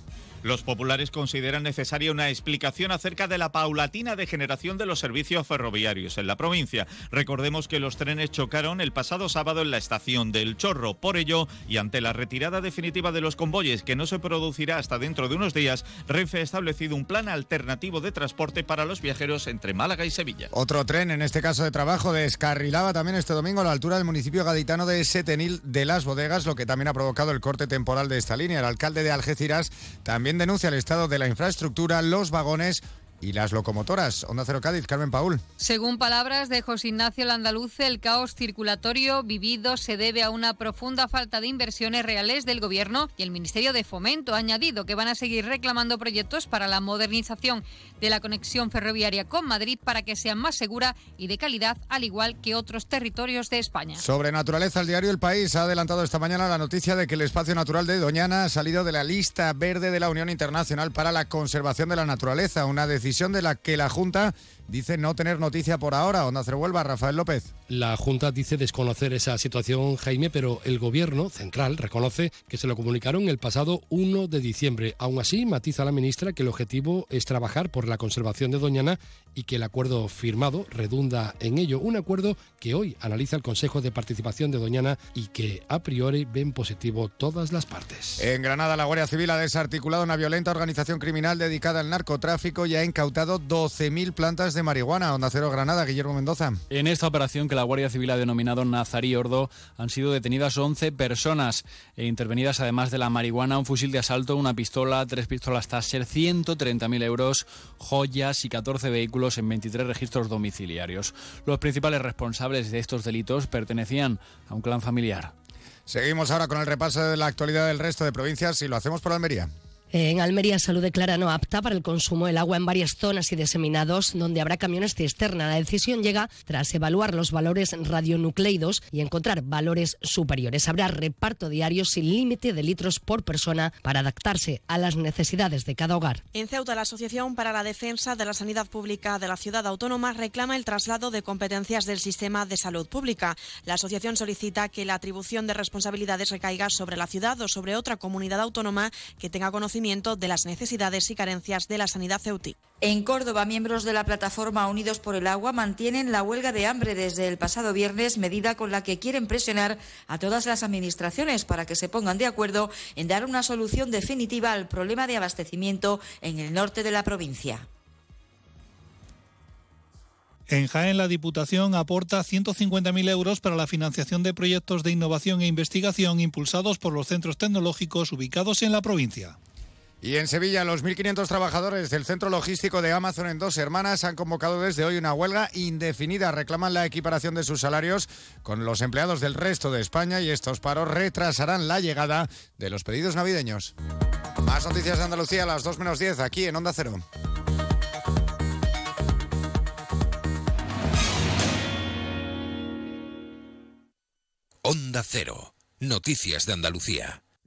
Los populares consideran necesaria una explicación acerca de la paulatina degeneración de los servicios ferroviarios en la provincia. Recordemos que los trenes chocaron el pasado sábado en la estación del Chorro. Por ello, y ante la retirada definitiva de los convoyes, que no se producirá hasta dentro de unos días, Renfe ha establecido un plan alternativo de transporte para los viajeros entre Málaga y Sevilla. Otro tren, en este caso de trabajo, descarrilaba también este domingo a la altura del municipio gaditano de Setenil de las Bodegas, lo que también ha provocado el corte temporal de esta línea. El alcalde de Algeciras también denuncia el estado de la infraestructura, los vagones y las locomotoras. Onda Cero Cádiz, Carmen Paul. Según palabras de José Ignacio Landaluce, el caos circulatorio vivido se debe a una profunda falta de inversiones reales del Gobierno y el Ministerio de Fomento ha añadido que van a seguir reclamando proyectos para la modernización de la conexión ferroviaria con Madrid para que sea más segura y de calidad, al igual que otros territorios de España. Sobre naturaleza, el diario El País ha adelantado esta mañana la noticia de que el espacio natural de Doñana ha salido de la lista verde de la Unión Internacional para la Conservación de la Naturaleza, una decisión de la que la Junta dice no tener noticia por ahora. Onda Cero Huelva, Rafael López. La Junta dice desconocer esa situación, Jaime, pero el Gobierno central reconoce que se lo comunicaron el pasado 1 de diciembre. Aún así, matiza la ministra que el objetivo es trabajar por la conservación de Doñana y que el acuerdo firmado redunda en ello. Un acuerdo que hoy analiza el Consejo de Participación de Doñana y que a priori ven positivo todas las partes. En Granada, la Guardia Civil ha desarticulado una violenta organización criminal dedicada al narcotráfico y ha incautado 12.000 plantas de marihuana. Onda Cero Granada, Guillermo Mendoza. En esta operación que la Guardia Civil ha denominado Nazarí Ordo han sido detenidas 11 personas e intervenidas además de la marihuana, un fusil de asalto, una pistola, tres pistolas Taser, 130.000 euros, joyas y 14 vehículos en 23 registros domiciliarios. Los principales responsables de estos delitos pertenecían a un clan familiar. Seguimos ahora con el repaso de la actualidad del resto de provincias y lo hacemos por Almería. En Almería Salud declara no apta para el consumo del agua en varias zonas y diseminados donde habrá camiones cisterna. La decisión llega tras evaluar los valores radionucleidos y encontrar valores superiores. Habrá reparto diario sin límite de litros por persona para adaptarse a las necesidades de cada hogar. En Ceuta, la Asociación para la Defensa de la Sanidad Pública de la Ciudad Autónoma reclama el traslado de competencias del sistema de salud pública. La asociación solicita que la atribución de responsabilidades recaiga sobre la ciudad o sobre otra comunidad autónoma que tenga conocimiento de las necesidades y carencias de la sanidad ceutí. En Córdoba, miembros de la plataforma Unidos por el Agua mantienen la huelga de hambre desde el pasado viernes, medida con la que quieren presionar a todas las administraciones para que se pongan de acuerdo en dar una solución definitiva al problema de abastecimiento en el norte de la provincia. En Jaén, la Diputación aporta 150.000 euros para la financiación de proyectos de innovación e investigación impulsados por los centros tecnológicos ubicados en la provincia. Y en Sevilla, los 1.500 trabajadores del centro logístico de Amazon en Dos Hermanas han convocado desde hoy una huelga indefinida. Reclaman la equiparación de sus salarios con los empleados del resto de España y estos paros retrasarán la llegada de los pedidos navideños. Más noticias de Andalucía a las 2 menos 10 aquí en Onda Cero. Onda Cero. Noticias de Andalucía.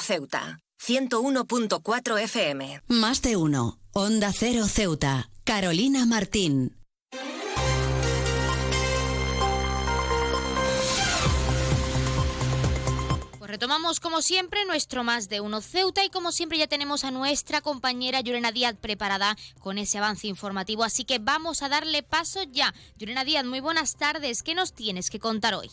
Cero Ceuta, 101.4 FM. Más de uno. Onda Cero Ceuta. Carolina Martín. Pues retomamos como siempre nuestro más de uno Ceuta y como siempre ya tenemos a nuestra compañera Yurena Díaz preparada con ese avance informativo, así que vamos a darle paso ya. Yurena Díaz, muy buenas tardes, ¿qué nos tienes que contar hoy?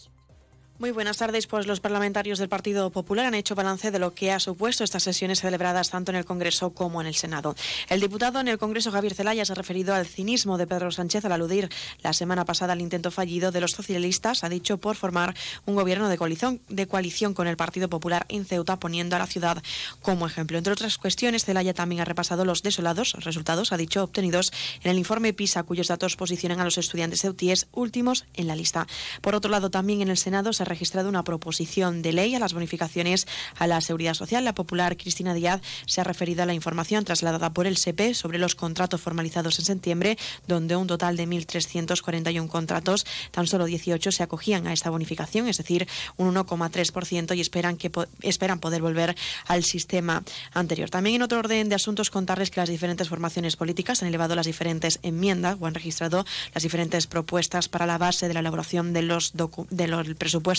Muy buenas tardes. Pues los parlamentarios del Partido Popular han hecho balance de lo que ha supuesto estas sesiones celebradas tanto en el Congreso como en el Senado. El diputado en el Congreso, Javier Zelaya, se ha referido al cinismo de Pedro Sánchez al aludir la semana pasada al intento fallido de los socialistas, ha dicho, por formar un gobierno de coalición, de coalición con el Partido Popular en Ceuta, poniendo a la ciudad como ejemplo. Entre otras cuestiones, Zelaya también ha repasado los desolados resultados, ha dicho, obtenidos en el informe PISA, cuyos datos posicionan a los estudiantes ceutíes últimos en la lista. Por otro lado, también en el Senado se registrado una proposición de ley a las bonificaciones a la seguridad social. La popular Cristina Díaz se ha referido a la información trasladada por el SEPE sobre los contratos formalizados en septiembre, donde un total de 1.341 contratos, tan solo 18 se acogían a esta bonificación, es decir, un 1,3% y esperan, que, esperan poder volver al sistema anterior. También en otro orden de asuntos contarles que las diferentes formaciones políticas han elevado las diferentes enmiendas o han registrado las diferentes propuestas para la base de la elaboración de los del presupuesto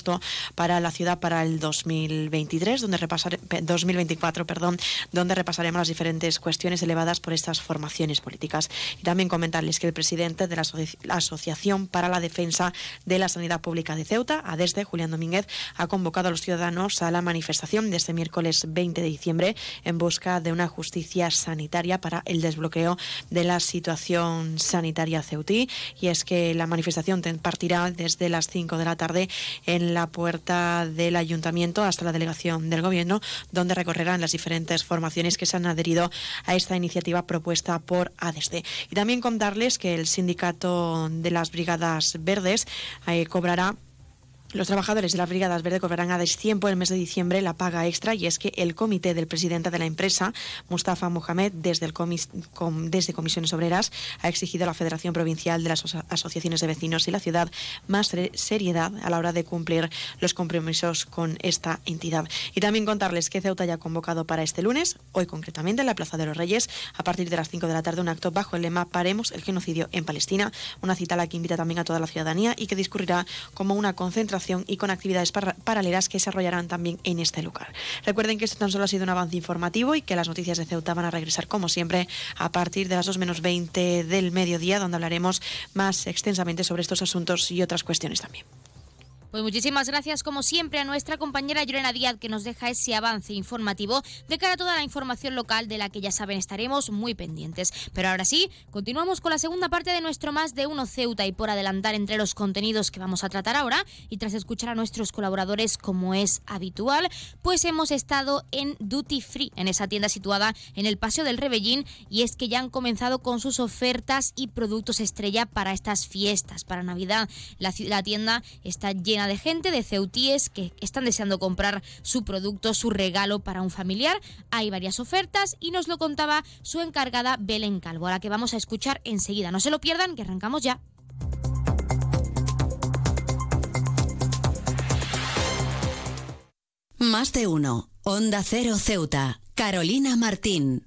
para la ciudad para el 2023, donde repasar, 2024, perdón, donde repasaremos las diferentes cuestiones elevadas por estas formaciones políticas. Y también comentarles que el presidente de la, Asociación para la Defensa de la Sanidad Pública de Ceuta, ADESDE, Julián Domínguez, ha convocado a los ciudadanos a la manifestación de este miércoles 20 de diciembre en busca de una justicia sanitaria para el desbloqueo de la situación sanitaria ceutí. Y es que la manifestación partirá desde las 5 de la tarde en la puerta del ayuntamiento hasta la delegación del gobierno, donde recorrerán las diferentes formaciones que se han adherido a esta iniciativa propuesta por ADESDE. Y también contarles que el sindicato de las Brigadas Verdes eh, cobrará los trabajadores de las Brigadas Verde cobrarán a destiempo el mes de diciembre la paga extra y es que el comité del presidente de la empresa, Mustafa Mohamed, desde, el desde Comisiones Obreras, ha exigido a la Federación Provincial de las Asociaciones de Vecinos y la ciudad más seriedad a la hora de cumplir los compromisos con esta entidad. Y también contarles que Ceuta ya ha convocado para este lunes, hoy concretamente en la Plaza de los Reyes, a partir de las 5 de la tarde, un acto bajo el lema Paremos el genocidio en Palestina, una cita a la que invita también a toda la ciudadanía y que discurrirá como una concentración y con actividades paralelas que se desarrollarán también en este lugar. Recuerden que esto tan solo ha sido un avance informativo y que las noticias de Ceuta van a regresar como siempre a partir de las 2 menos 20 del mediodía, donde hablaremos más extensamente sobre estos asuntos y otras cuestiones también. Pues muchísimas gracias, como siempre, a nuestra compañera Llorena Díaz, que nos deja ese avance informativo de cara a toda la información local de la que ya saben estaremos muy pendientes. Pero ahora sí, continuamos con la segunda parte de nuestro Más de Uno Ceuta y por adelantar entre los contenidos que vamos a tratar ahora y tras escuchar a nuestros colaboradores como es habitual, pues hemos estado en Duty Free, en esa tienda situada en el Paseo del Rebellín y es que ya han comenzado con sus ofertas y productos estrella para estas fiestas, para Navidad. La, la tienda está llena de gente, de ceutíes que están deseando comprar su producto, su regalo para un familiar. Hay varias ofertas y nos lo contaba su encargada Belén Calvo, a la que vamos a escuchar enseguida. No se lo pierdan, que arrancamos ya. Más de uno. Onda Cero Ceuta. Carolina Martín.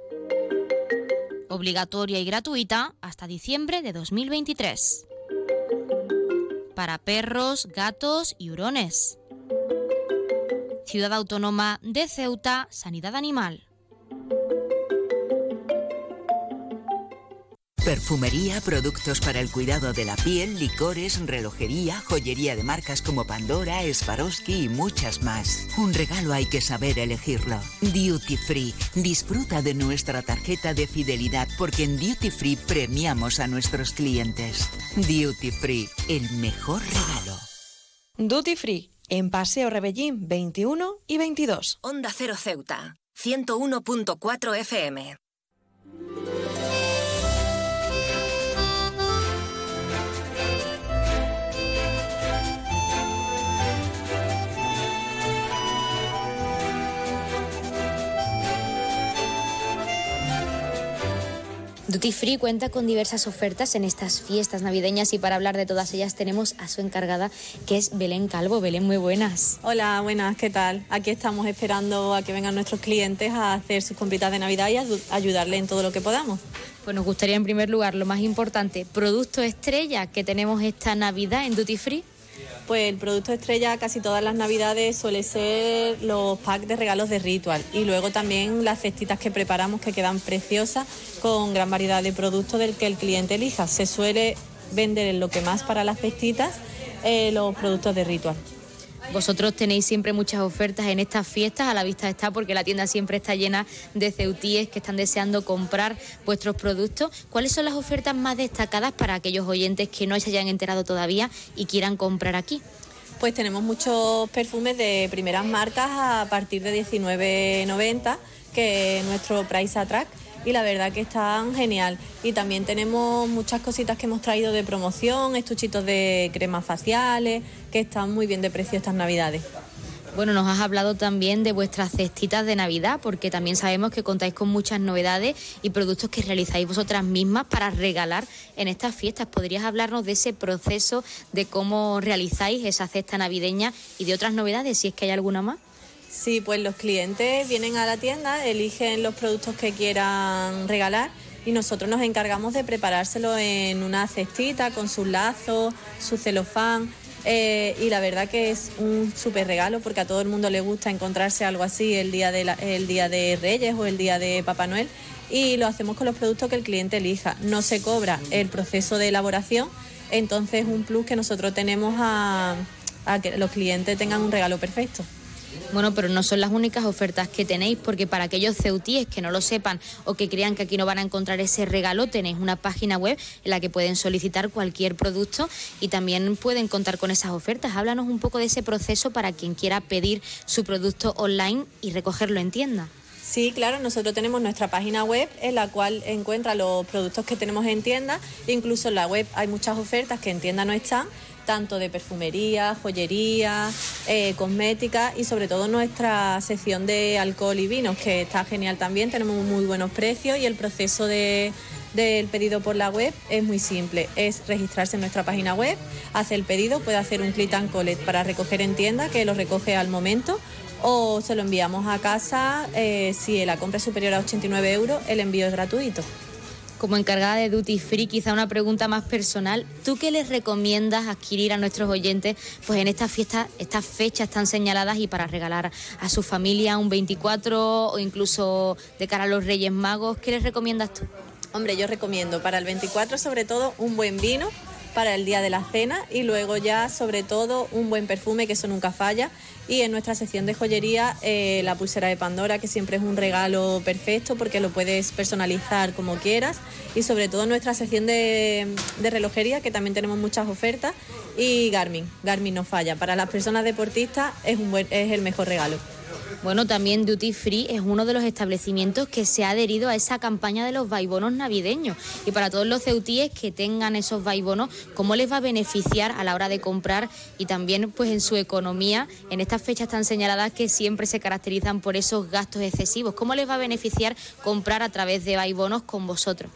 obligatoria y gratuita hasta diciembre de 2023. Para perros, gatos y hurones. Ciudad Autónoma de Ceuta, Sanidad Animal. Perfumería, productos para el cuidado de la piel, licores, relojería, joyería de marcas como Pandora, Swarovski y muchas más. Un regalo hay que saber elegirlo. Duty Free. Disfruta de nuestra tarjeta de fidelidad porque en Duty Free premiamos a nuestros clientes. Duty Free, el mejor regalo. Duty Free, en Paseo Rebellín 21 y 22. Onda Cero Ceuta, 101.4 FM. Duty Free cuenta con diversas ofertas en estas fiestas navideñas y para hablar de todas ellas tenemos a su encargada que es Belén Calvo. Belén, muy buenas. Hola, buenas, ¿qué tal? Aquí estamos esperando a que vengan nuestros clientes a hacer sus compritas de Navidad y a ayudarle en todo lo que podamos. Pues nos gustaría en primer lugar, lo más importante, producto estrella que tenemos esta Navidad en Duty Free. Pues el producto estrella casi todas las navidades suele ser los packs de regalos de Ritual y luego también las cestitas que preparamos que quedan preciosas con gran variedad de productos del que el cliente elija. Se suele vender en lo que más para las cestitas eh, los productos de Ritual. Vosotros tenéis siempre muchas ofertas en estas fiestas, a la vista está porque la tienda siempre está llena de ceutíes que están deseando comprar vuestros productos. ¿Cuáles son las ofertas más destacadas para aquellos oyentes que no se hayan enterado todavía y quieran comprar aquí? Pues tenemos muchos perfumes de primeras marcas a partir de 19.90, que es nuestro price attract y la verdad que están genial. Y también tenemos muchas cositas que hemos traído de promoción, estuchitos de cremas faciales, que están muy bien de precio estas navidades. Bueno, nos has hablado también de vuestras cestitas de Navidad, porque también sabemos que contáis con muchas novedades y productos que realizáis vosotras mismas para regalar en estas fiestas. ¿Podrías hablarnos de ese proceso, de cómo realizáis esa cesta navideña y de otras novedades, si es que hay alguna más? Sí, pues los clientes vienen a la tienda, eligen los productos que quieran regalar y nosotros nos encargamos de preparárselo en una cestita con sus lazos, su celofán. Eh, y la verdad que es un súper regalo porque a todo el mundo le gusta encontrarse algo así el día, de el día de Reyes o el día de Papá Noel y lo hacemos con los productos que el cliente elija. No se cobra el proceso de elaboración, entonces un plus que nosotros tenemos a que los clientes tengan un regalo perfecto. Bueno, pero no son las únicas ofertas que tenéis, porque para aquellos ceutíes que no lo sepan o que crean que aquí no van a encontrar ese regalo, tenéis una página web en la que pueden solicitar cualquier producto y también pueden contar con esas ofertas. Háblanos un poco de ese proceso para quien quiera pedir su producto online y recogerlo en tienda. Sí, claro, nosotros tenemos nuestra página web en la cual encuentra los productos que tenemos en tienda. Incluso en la web hay muchas ofertas que en tienda no están tanto de perfumería, joyería, eh, cosmética y sobre todo nuestra sección de alcohol y vinos, que está genial también, tenemos muy buenos precios y el proceso del pedido por la web es muy simple, es registrarse en nuestra página web, hacer el pedido, puede hacer un click and collect para recoger en tienda, que lo recoge al momento, o se lo enviamos a casa, eh, si la compra es superior a 89 euros, el envío es gratuito como encargada de Duty Free, quizá una pregunta más personal. ¿Tú qué les recomiendas adquirir a nuestros oyentes pues en estas fiestas, estas fechas tan señaladas y para regalar a su familia un 24 o incluso de cara a los Reyes Magos? ¿Qué les recomiendas tú? Hombre, yo recomiendo para el 24 sobre todo un buen vino para el día de la cena y luego ya sobre todo un buen perfume que eso nunca falla. Y en nuestra sección de joyería eh, la pulsera de Pandora que siempre es un regalo perfecto porque lo puedes personalizar como quieras. Y sobre todo nuestra sección de, de relojería que también tenemos muchas ofertas. Y Garmin, Garmin no falla, para las personas deportistas es, un buen, es el mejor regalo. Bueno, también Duty Free es uno de los establecimientos que se ha adherido a esa campaña de los vaibonos navideños. Y para todos los ceutíes que tengan esos vaibonos, ¿cómo les va a beneficiar a la hora de comprar y también pues en su economía en estas fechas tan señaladas que siempre se caracterizan por esos gastos excesivos? ¿Cómo les va a beneficiar comprar a través de vaibonos con vosotros?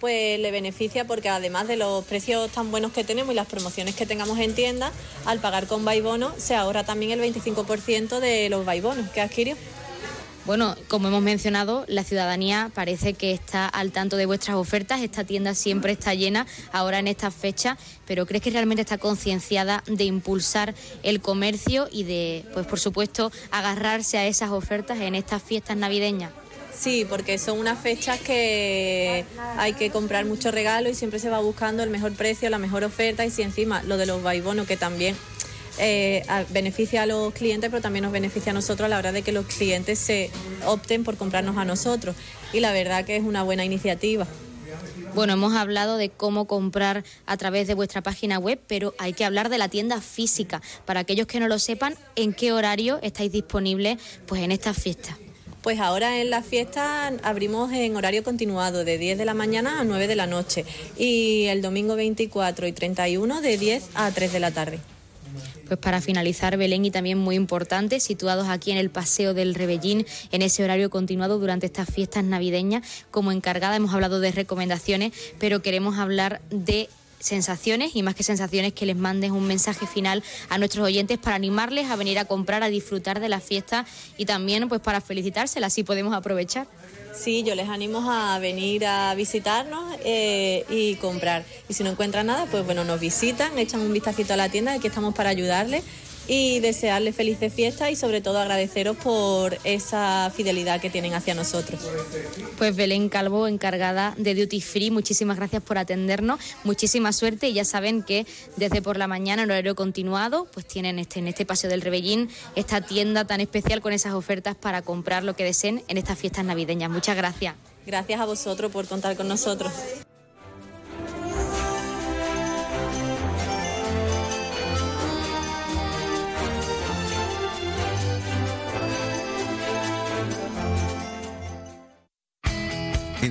Pues le beneficia porque además de los precios tan buenos que tenemos y las promociones que tengamos en tienda, al pagar con Baibono se ahorra también el 25% de los Baibonos que adquirió. Bueno, como hemos mencionado, la ciudadanía parece que está al tanto de vuestras ofertas. Esta tienda siempre está llena ahora en esta fecha, pero ¿crees que realmente está concienciada de impulsar el comercio y de, pues por supuesto, agarrarse a esas ofertas en estas fiestas navideñas? Sí, porque son unas fechas que hay que comprar mucho regalo y siempre se va buscando el mejor precio, la mejor oferta y si encima lo de los vaibonos que también eh, beneficia a los clientes, pero también nos beneficia a nosotros a la hora de que los clientes se opten por comprarnos a nosotros. Y la verdad que es una buena iniciativa. Bueno, hemos hablado de cómo comprar a través de vuestra página web, pero hay que hablar de la tienda física. Para aquellos que no lo sepan, ¿en qué horario estáis disponibles pues, en estas fiestas? Pues ahora en la fiesta abrimos en horario continuado de 10 de la mañana a 9 de la noche y el domingo 24 y 31 de 10 a 3 de la tarde. Pues para finalizar, Belén, y también muy importante, situados aquí en el Paseo del Rebellín, en ese horario continuado durante estas fiestas navideñas, como encargada hemos hablado de recomendaciones, pero queremos hablar de sensaciones y más que sensaciones que les mandes un mensaje final a nuestros oyentes para animarles a venir a comprar, a disfrutar de la fiesta y también pues para felicitárselas, así podemos aprovechar. Sí, yo les animo a venir a visitarnos eh, y comprar. Y si no encuentran nada, pues bueno, nos visitan, echan un vistacito a la tienda, aquí estamos para ayudarles y desearles felices fiestas y sobre todo agradeceros por esa fidelidad que tienen hacia nosotros. Pues Belén Calvo, encargada de Duty Free, muchísimas gracias por atendernos, muchísima suerte y ya saben que desde por la mañana en horario continuado pues tienen este, en este Paseo del Rebellín esta tienda tan especial con esas ofertas para comprar lo que deseen en estas fiestas navideñas. Muchas gracias. Gracias a vosotros por contar con nosotros.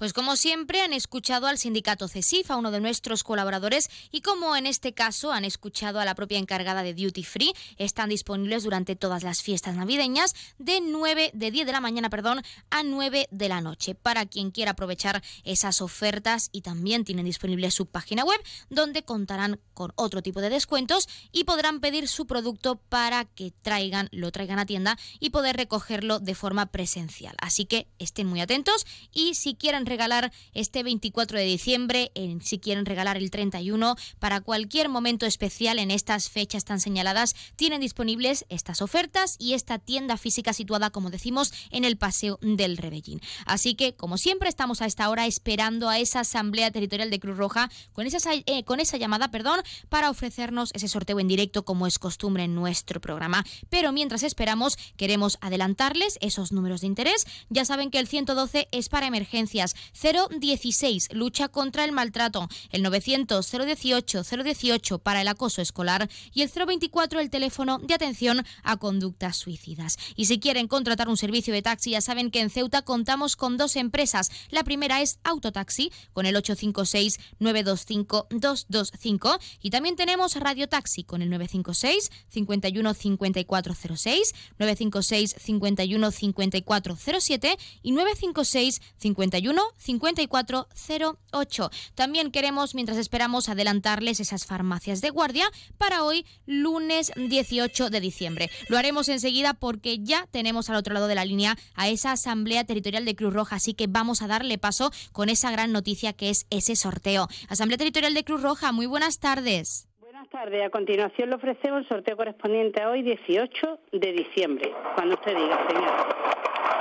Pues como siempre han escuchado al sindicato CESIF, a uno de nuestros colaboradores, y como en este caso han escuchado a la propia encargada de Duty Free, están disponibles durante todas las fiestas navideñas de 9 de 10 de la mañana, perdón, a 9 de la noche. Para quien quiera aprovechar esas ofertas y también tienen disponible su página web donde contarán con otro tipo de descuentos y podrán pedir su producto para que traigan, lo traigan a tienda y poder recogerlo de forma presencial. Así que estén muy atentos y si quieren regalar este 24 de diciembre, en, si quieren regalar el 31, para cualquier momento especial en estas fechas tan señaladas, tienen disponibles estas ofertas y esta tienda física situada, como decimos, en el Paseo del Rebellín. Así que, como siempre, estamos a esta hora esperando a esa Asamblea Territorial de Cruz Roja con esa, eh, con esa llamada, perdón, para ofrecernos ese sorteo en directo como es costumbre en nuestro programa. Pero mientras esperamos, queremos adelantarles esos números de interés. Ya saben que el 112 es para emergencias, 016 lucha contra el maltrato, el 900 018 018 para el acoso escolar y el 024 el teléfono de atención a conductas suicidas. Y si quieren contratar un servicio de taxi, ya saben que en Ceuta contamos con dos empresas. La primera es Autotaxi con el 856 925 225 y también tenemos Radio Taxi con el 956 51 5406, 956 51 5407 y 956 51 5408. También queremos, mientras esperamos, adelantarles esas farmacias de guardia para hoy, lunes 18 de diciembre. Lo haremos enseguida porque ya tenemos al otro lado de la línea a esa Asamblea Territorial de Cruz Roja, así que vamos a darle paso con esa gran noticia que es ese sorteo. Asamblea Territorial de Cruz Roja, muy buenas tardes. Buenas tardes. A continuación le ofrecemos el sorteo correspondiente a hoy, 18 de diciembre. Cuando usted diga, señor.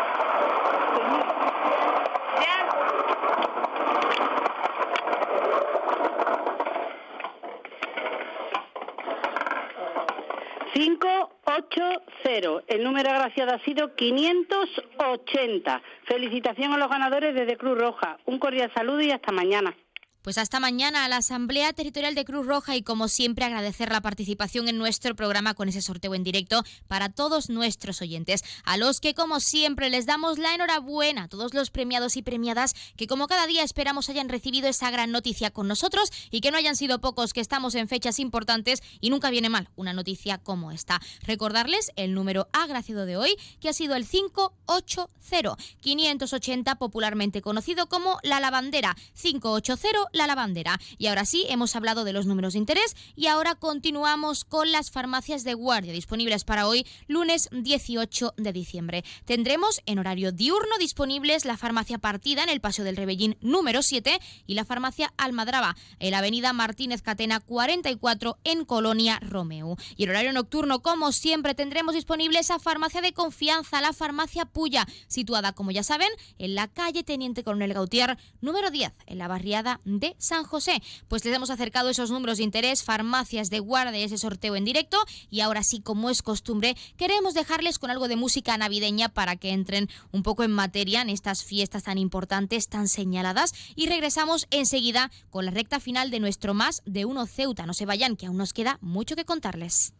Cinco ocho cero. El número agraciado ha sido 580. Felicitación a los ganadores desde Cruz Roja. Un cordial saludo y hasta mañana. Pues hasta mañana a la Asamblea Territorial de Cruz Roja y como siempre agradecer la participación en nuestro programa con ese sorteo en directo para todos nuestros oyentes, a los que como siempre les damos la enhorabuena a todos los premiados y premiadas que como cada día esperamos hayan recibido esa gran noticia con nosotros y que no hayan sido pocos que estamos en fechas importantes y nunca viene mal una noticia como esta. Recordarles el número agraciado de hoy que ha sido el 580 580 popularmente conocido como la lavandera 580 la lavandera. Y ahora sí, hemos hablado de los números de interés y ahora continuamos con las farmacias de guardia disponibles para hoy, lunes 18 de diciembre. Tendremos en horario diurno disponibles la farmacia Partida en el Paseo del Rebellín número 7 y la farmacia Almadraba en la avenida Martínez Catena 44 en Colonia Romeu. Y en horario nocturno, como siempre, tendremos disponible esa farmacia de confianza, la farmacia Puya, situada, como ya saben, en la calle Teniente Coronel Gautier número 10, en la barriada de San José. Pues les hemos acercado esos números de interés, farmacias de guardia ese sorteo en directo. Y ahora sí, como es costumbre, queremos dejarles con algo de música navideña para que entren un poco en materia en estas fiestas tan importantes, tan señaladas. Y regresamos enseguida con la recta final de nuestro Más de Uno Ceuta. No se vayan, que aún nos queda mucho que contarles.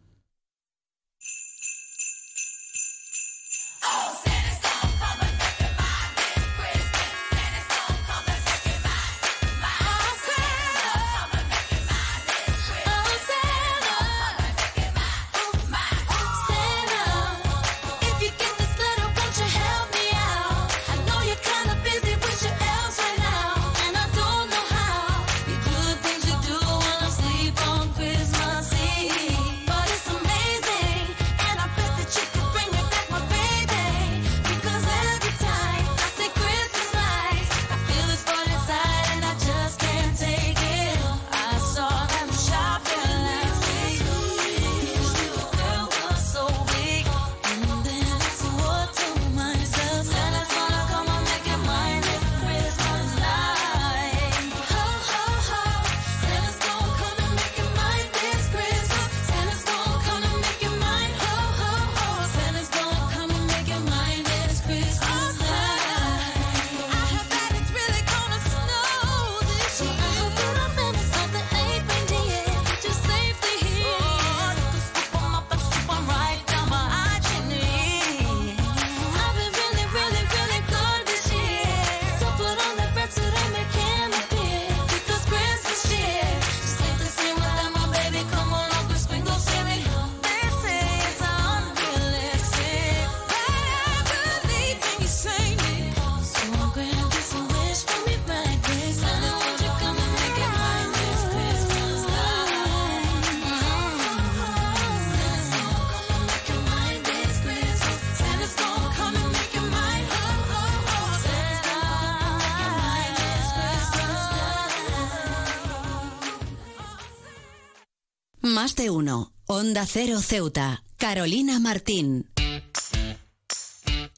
Más de uno. Onda Cero Ceuta. Carolina Martín.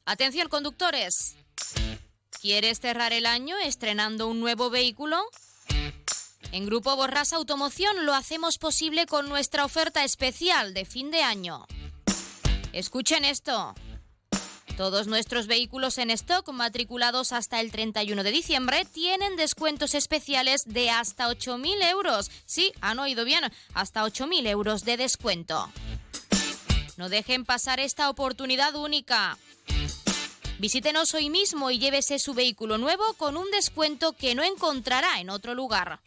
Atención conductores. ¿Quieres cerrar el año estrenando un nuevo vehículo? En Grupo Borras Automoción lo hacemos posible con nuestra oferta especial de fin de año. Escuchen esto. Todos nuestros vehículos en stock matriculados hasta el 31 de diciembre tienen descuentos especiales de hasta 8.000 euros. Sí, han oído bien, hasta 8.000 euros de descuento. No dejen pasar esta oportunidad única. Visítenos hoy mismo y llévese su vehículo nuevo con un descuento que no encontrará en otro lugar.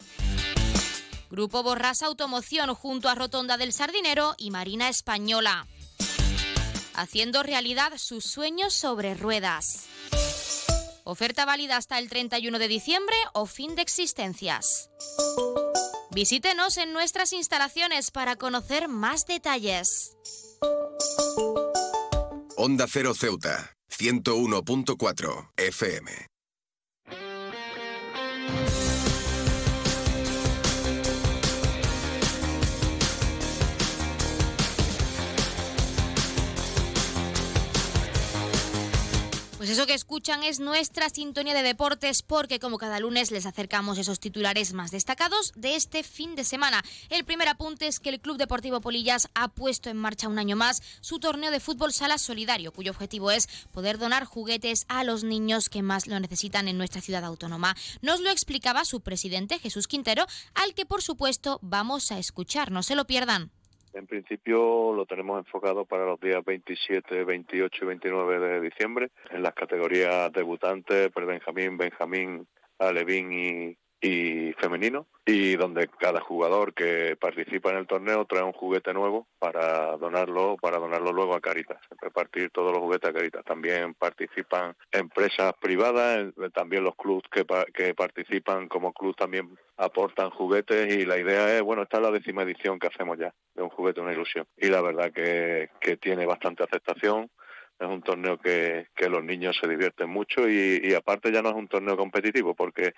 Grupo Borras Automoción junto a Rotonda del Sardinero y Marina Española haciendo realidad sus sueños sobre ruedas. Oferta válida hasta el 31 de diciembre o fin de existencias. Visítenos en nuestras instalaciones para conocer más detalles. Onda Cero Ceuta, 101.4 FM. Pues eso que escuchan es nuestra sintonía de deportes porque como cada lunes les acercamos esos titulares más destacados de este fin de semana. El primer apunte es que el Club Deportivo Polillas ha puesto en marcha un año más su torneo de fútbol sala solidario, cuyo objetivo es poder donar juguetes a los niños que más lo necesitan en nuestra ciudad autónoma. Nos lo explicaba su presidente Jesús Quintero, al que por supuesto vamos a escuchar, no se lo pierdan. En principio lo tenemos enfocado para los días 27, 28 y 29 de diciembre en las categorías debutantes, pre-Benjamín, Benjamín, Alevín y, y femenino y donde cada jugador que participa en el torneo trae un juguete nuevo para donarlo para donarlo luego a Caritas. Repartir todos los juguetes a Caritas. También participan empresas privadas también los clubes que, que participan como club también aportan juguetes y la idea es bueno esta es la décima edición que hacemos ya de un juguete una ilusión. Y la verdad que, que tiene bastante aceptación. Es un torneo que, que los niños se divierten mucho y, y aparte ya no es un torneo competitivo porque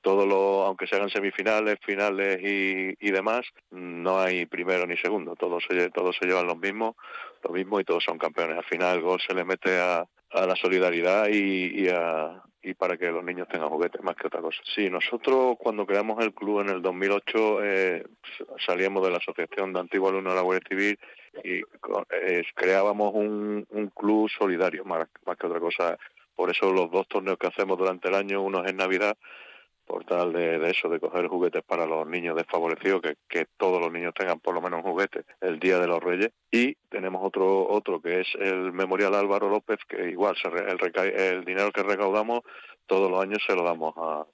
todo lo, aunque se hagan semifinales, finales y, y, demás, no hay primero ni segundo, todos se, todos se llevan los mismos, lo mismo y todos son campeones. Al final el gol se le mete a, a la solidaridad y, y, a, y para que los niños tengan juguetes más que otra cosa. Sí, nosotros cuando creamos el club en el 2008 eh, salíamos de la Asociación de Antiguos Alumnos de la Guardia Civil y eh, creábamos un, un club solidario más, más que otra cosa. Por eso los dos torneos que hacemos durante el año, uno es en Navidad por tal de, de, eso, de coger juguetes para los niños desfavorecidos, que, que, todos los niños tengan por lo menos un juguete el Día de los Reyes. Y tenemos otro otro que es el Memorial Álvaro López, que igual se re, el, el, dinero que recaudamos todos los años se lo damos a,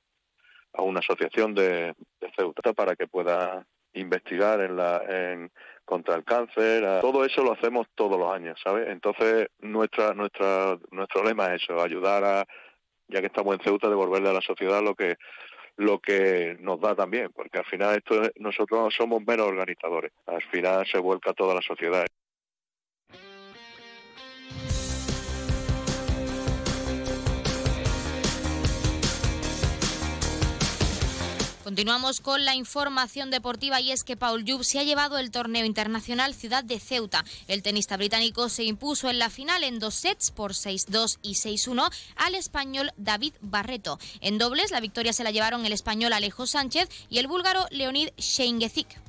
a una asociación de, de, Ceuta para que pueda investigar en la en contra el cáncer, todo eso lo hacemos todos los años, ¿sabes? Entonces nuestra nuestra nuestro lema es eso, ayudar a ya que estamos en Ceuta, devolverle a la sociedad lo que lo que nos da también, porque al final esto nosotros somos menos organizadores, al final se vuelca toda la sociedad. Continuamos con la información deportiva y es que Paul Jubb se ha llevado el torneo internacional Ciudad de Ceuta. El tenista británico se impuso en la final en dos sets por 6-2 y 6-1 al español David Barreto. En dobles la victoria se la llevaron el español Alejo Sánchez y el búlgaro Leonid Sheingezik.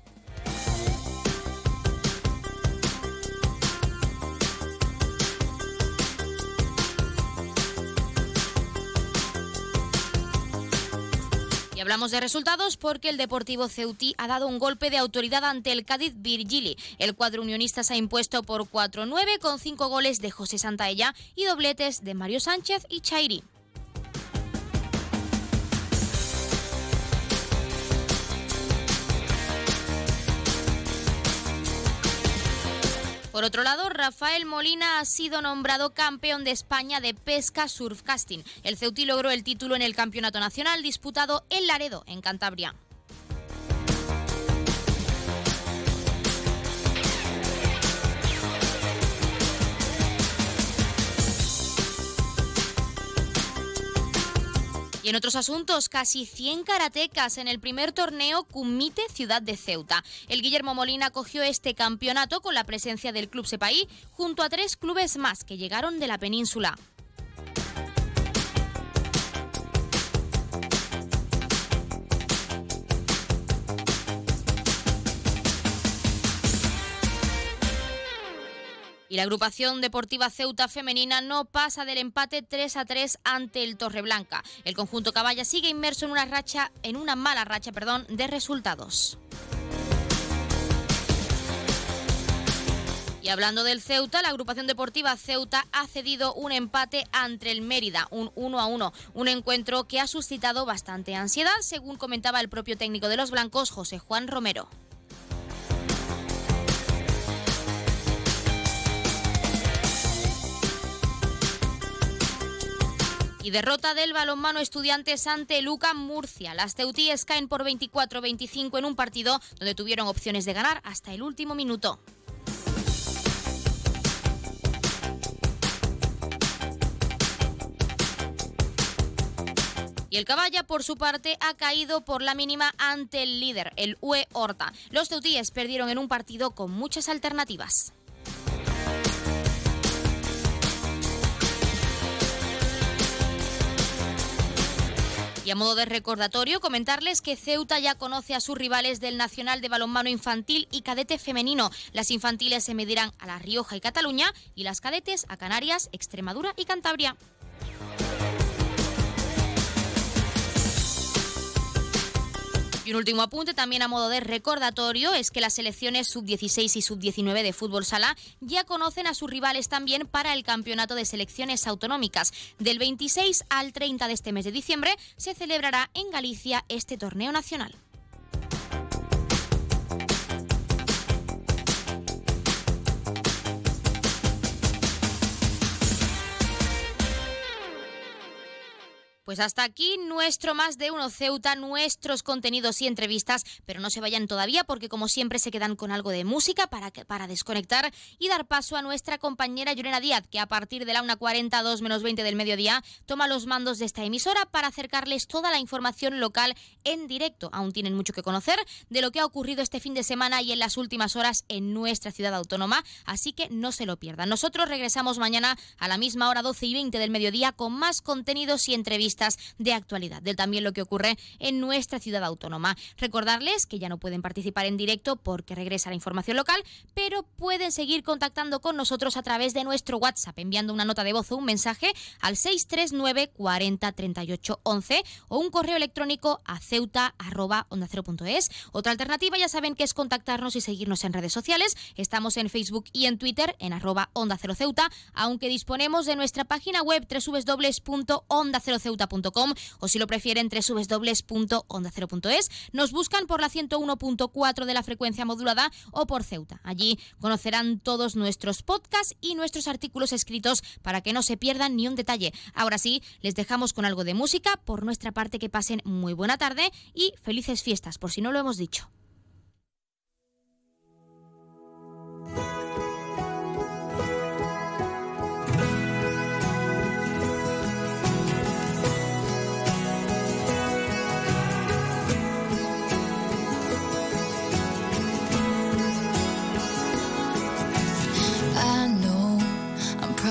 Hablamos de resultados porque el Deportivo Ceutí ha dado un golpe de autoridad ante el Cádiz Virgili. El cuadro unionista se ha impuesto por 4-9 con cinco goles de José Santaella y dobletes de Mario Sánchez y Chairi. Por otro lado, Rafael Molina ha sido nombrado campeón de España de pesca surfcasting. El Ceutí logró el título en el Campeonato Nacional disputado en Laredo, en Cantabria. Y en otros asuntos, casi 100 karatecas en el primer torneo Cumite Ciudad de Ceuta. El Guillermo Molina cogió este campeonato con la presencia del Club Sepaí junto a tres clubes más que llegaron de la península. Y la agrupación deportiva Ceuta femenina no pasa del empate 3 a 3 ante el Torreblanca. El conjunto Caballa sigue inmerso en una racha, en una mala racha, perdón, de resultados. Y hablando del Ceuta, la agrupación deportiva Ceuta ha cedido un empate ante el Mérida, un 1 a 1, un encuentro que ha suscitado bastante ansiedad, según comentaba el propio técnico de los blancos, José Juan Romero. Y derrota del balonmano estudiantes ante Luca Murcia. Las ceutíes caen por 24-25 en un partido donde tuvieron opciones de ganar hasta el último minuto. Y el Caballa, por su parte, ha caído por la mínima ante el líder, el UE Horta. Los ceutíes perdieron en un partido con muchas alternativas. Y a modo de recordatorio, comentarles que Ceuta ya conoce a sus rivales del Nacional de Balonmano Infantil y Cadete Femenino. Las infantiles se medirán a La Rioja y Cataluña y las cadetes a Canarias, Extremadura y Cantabria. Y un último apunte también a modo de recordatorio es que las selecciones sub-16 y sub-19 de fútbol sala ya conocen a sus rivales también para el campeonato de selecciones autonómicas. Del 26 al 30 de este mes de diciembre se celebrará en Galicia este torneo nacional. Pues hasta aquí nuestro más de uno Ceuta, nuestros contenidos y entrevistas, pero no se vayan todavía porque como siempre se quedan con algo de música para, para desconectar y dar paso a nuestra compañera Llorena Díaz, que a partir de la 1.40, 2 menos 20 del mediodía, toma los mandos de esta emisora para acercarles toda la información local en directo. Aún tienen mucho que conocer de lo que ha ocurrido este fin de semana y en las últimas horas en nuestra ciudad autónoma, así que no se lo pierdan. Nosotros regresamos mañana a la misma hora 12 y 20 del mediodía con más contenidos y entrevistas de actualidad, de también lo que ocurre en nuestra ciudad autónoma. Recordarles que ya no pueden participar en directo porque regresa la información local, pero pueden seguir contactando con nosotros a través de nuestro WhatsApp, enviando una nota de voz o un mensaje al 639 40 38 11 o un correo electrónico a ceuta onda Otra alternativa ya saben que es contactarnos y seguirnos en redes sociales. Estamos en Facebook y en Twitter en arroba onda cero ceuta, aunque disponemos de nuestra página web www.onda0ceuta.com o si lo prefieren www.onda0.es. Nos buscan por la 101.4 de la frecuencia modulada o por Ceuta. Allí conocerán todos nuestros podcasts y nuestros artículos escritos para que no se pierdan ni un detalle. Ahora sí, les dejamos con algo de música. Por nuestra parte, que pasen muy buena tarde y felices fiestas, por si no lo hemos dicho.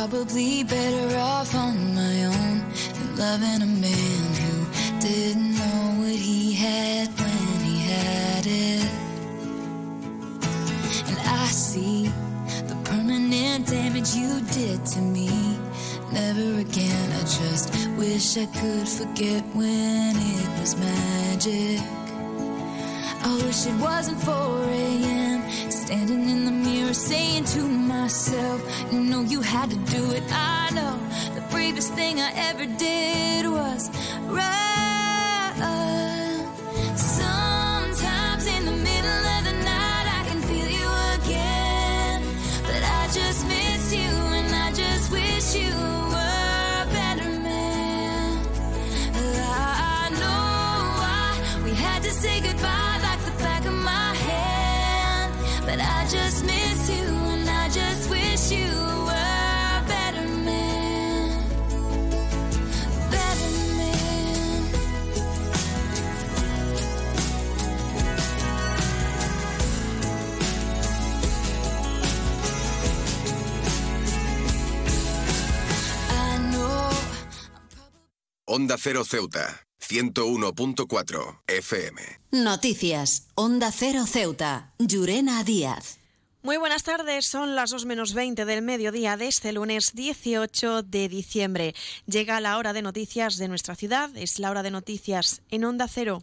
Probably better off on my own than loving a man who didn't know what he had when he had it. And I see the permanent damage you did to me. Never again, I just wish I could forget when it was magic. I wish it wasn't 4 a.m. Standing in the mirror saying to myself, You know you had to do it. I know the bravest thing I ever did was run. Onda Cero Ceuta, 101.4 FM. Noticias, Onda Cero Ceuta, Llurena Díaz. Muy buenas tardes, son las 2 menos 20 del mediodía de este lunes 18 de diciembre. Llega la hora de noticias de nuestra ciudad, es la hora de noticias en Onda Cero.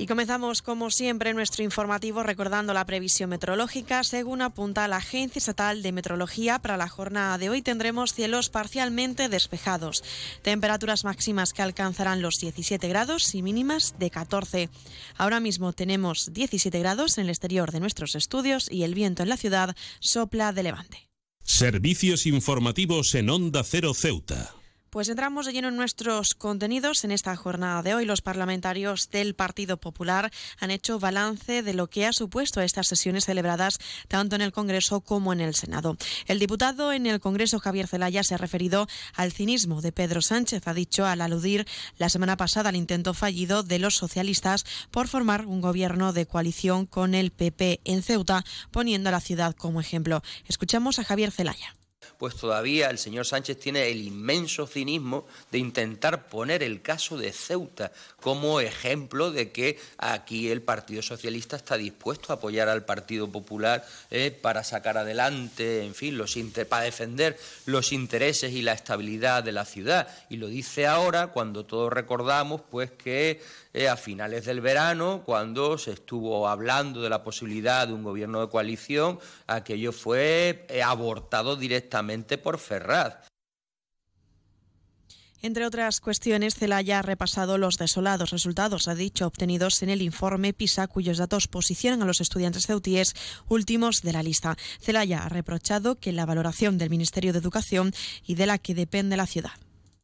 Y comenzamos, como siempre, nuestro informativo recordando la previsión meteorológica. Según apunta la Agencia Estatal de Meteorología, para la jornada de hoy tendremos cielos parcialmente despejados. Temperaturas máximas que alcanzarán los 17 grados y mínimas de 14. Ahora mismo tenemos 17 grados en el exterior de nuestros estudios y el viento en la ciudad sopla de levante. Servicios informativos en Onda Cero Ceuta. Pues entramos de lleno en nuestros contenidos. En esta jornada de hoy, los parlamentarios del Partido Popular han hecho balance de lo que ha supuesto estas sesiones celebradas tanto en el Congreso como en el Senado. El diputado en el Congreso, Javier Zelaya, se ha referido al cinismo de Pedro Sánchez. Ha dicho al aludir la semana pasada al intento fallido de los socialistas por formar un gobierno de coalición con el PP en Ceuta, poniendo a la ciudad como ejemplo. Escuchamos a Javier Zelaya pues todavía el señor Sánchez tiene el inmenso cinismo de intentar poner el caso de Ceuta como ejemplo de que aquí el Partido Socialista está dispuesto a apoyar al Partido Popular eh, para sacar adelante, en fin, los para defender los intereses y la estabilidad de la ciudad. Y lo dice ahora cuando todos recordamos pues que eh, a finales del verano, cuando se estuvo hablando de la posibilidad de un gobierno de coalición, aquello fue eh, abortado directamente por Ferraz. Entre otras cuestiones, Celaya ha repasado los desolados resultados, ha dicho, obtenidos en el informe PISA, cuyos datos posicionan a los estudiantes ceutíes últimos de la lista. Celaya ha reprochado que la valoración del Ministerio de Educación y de la que depende la ciudad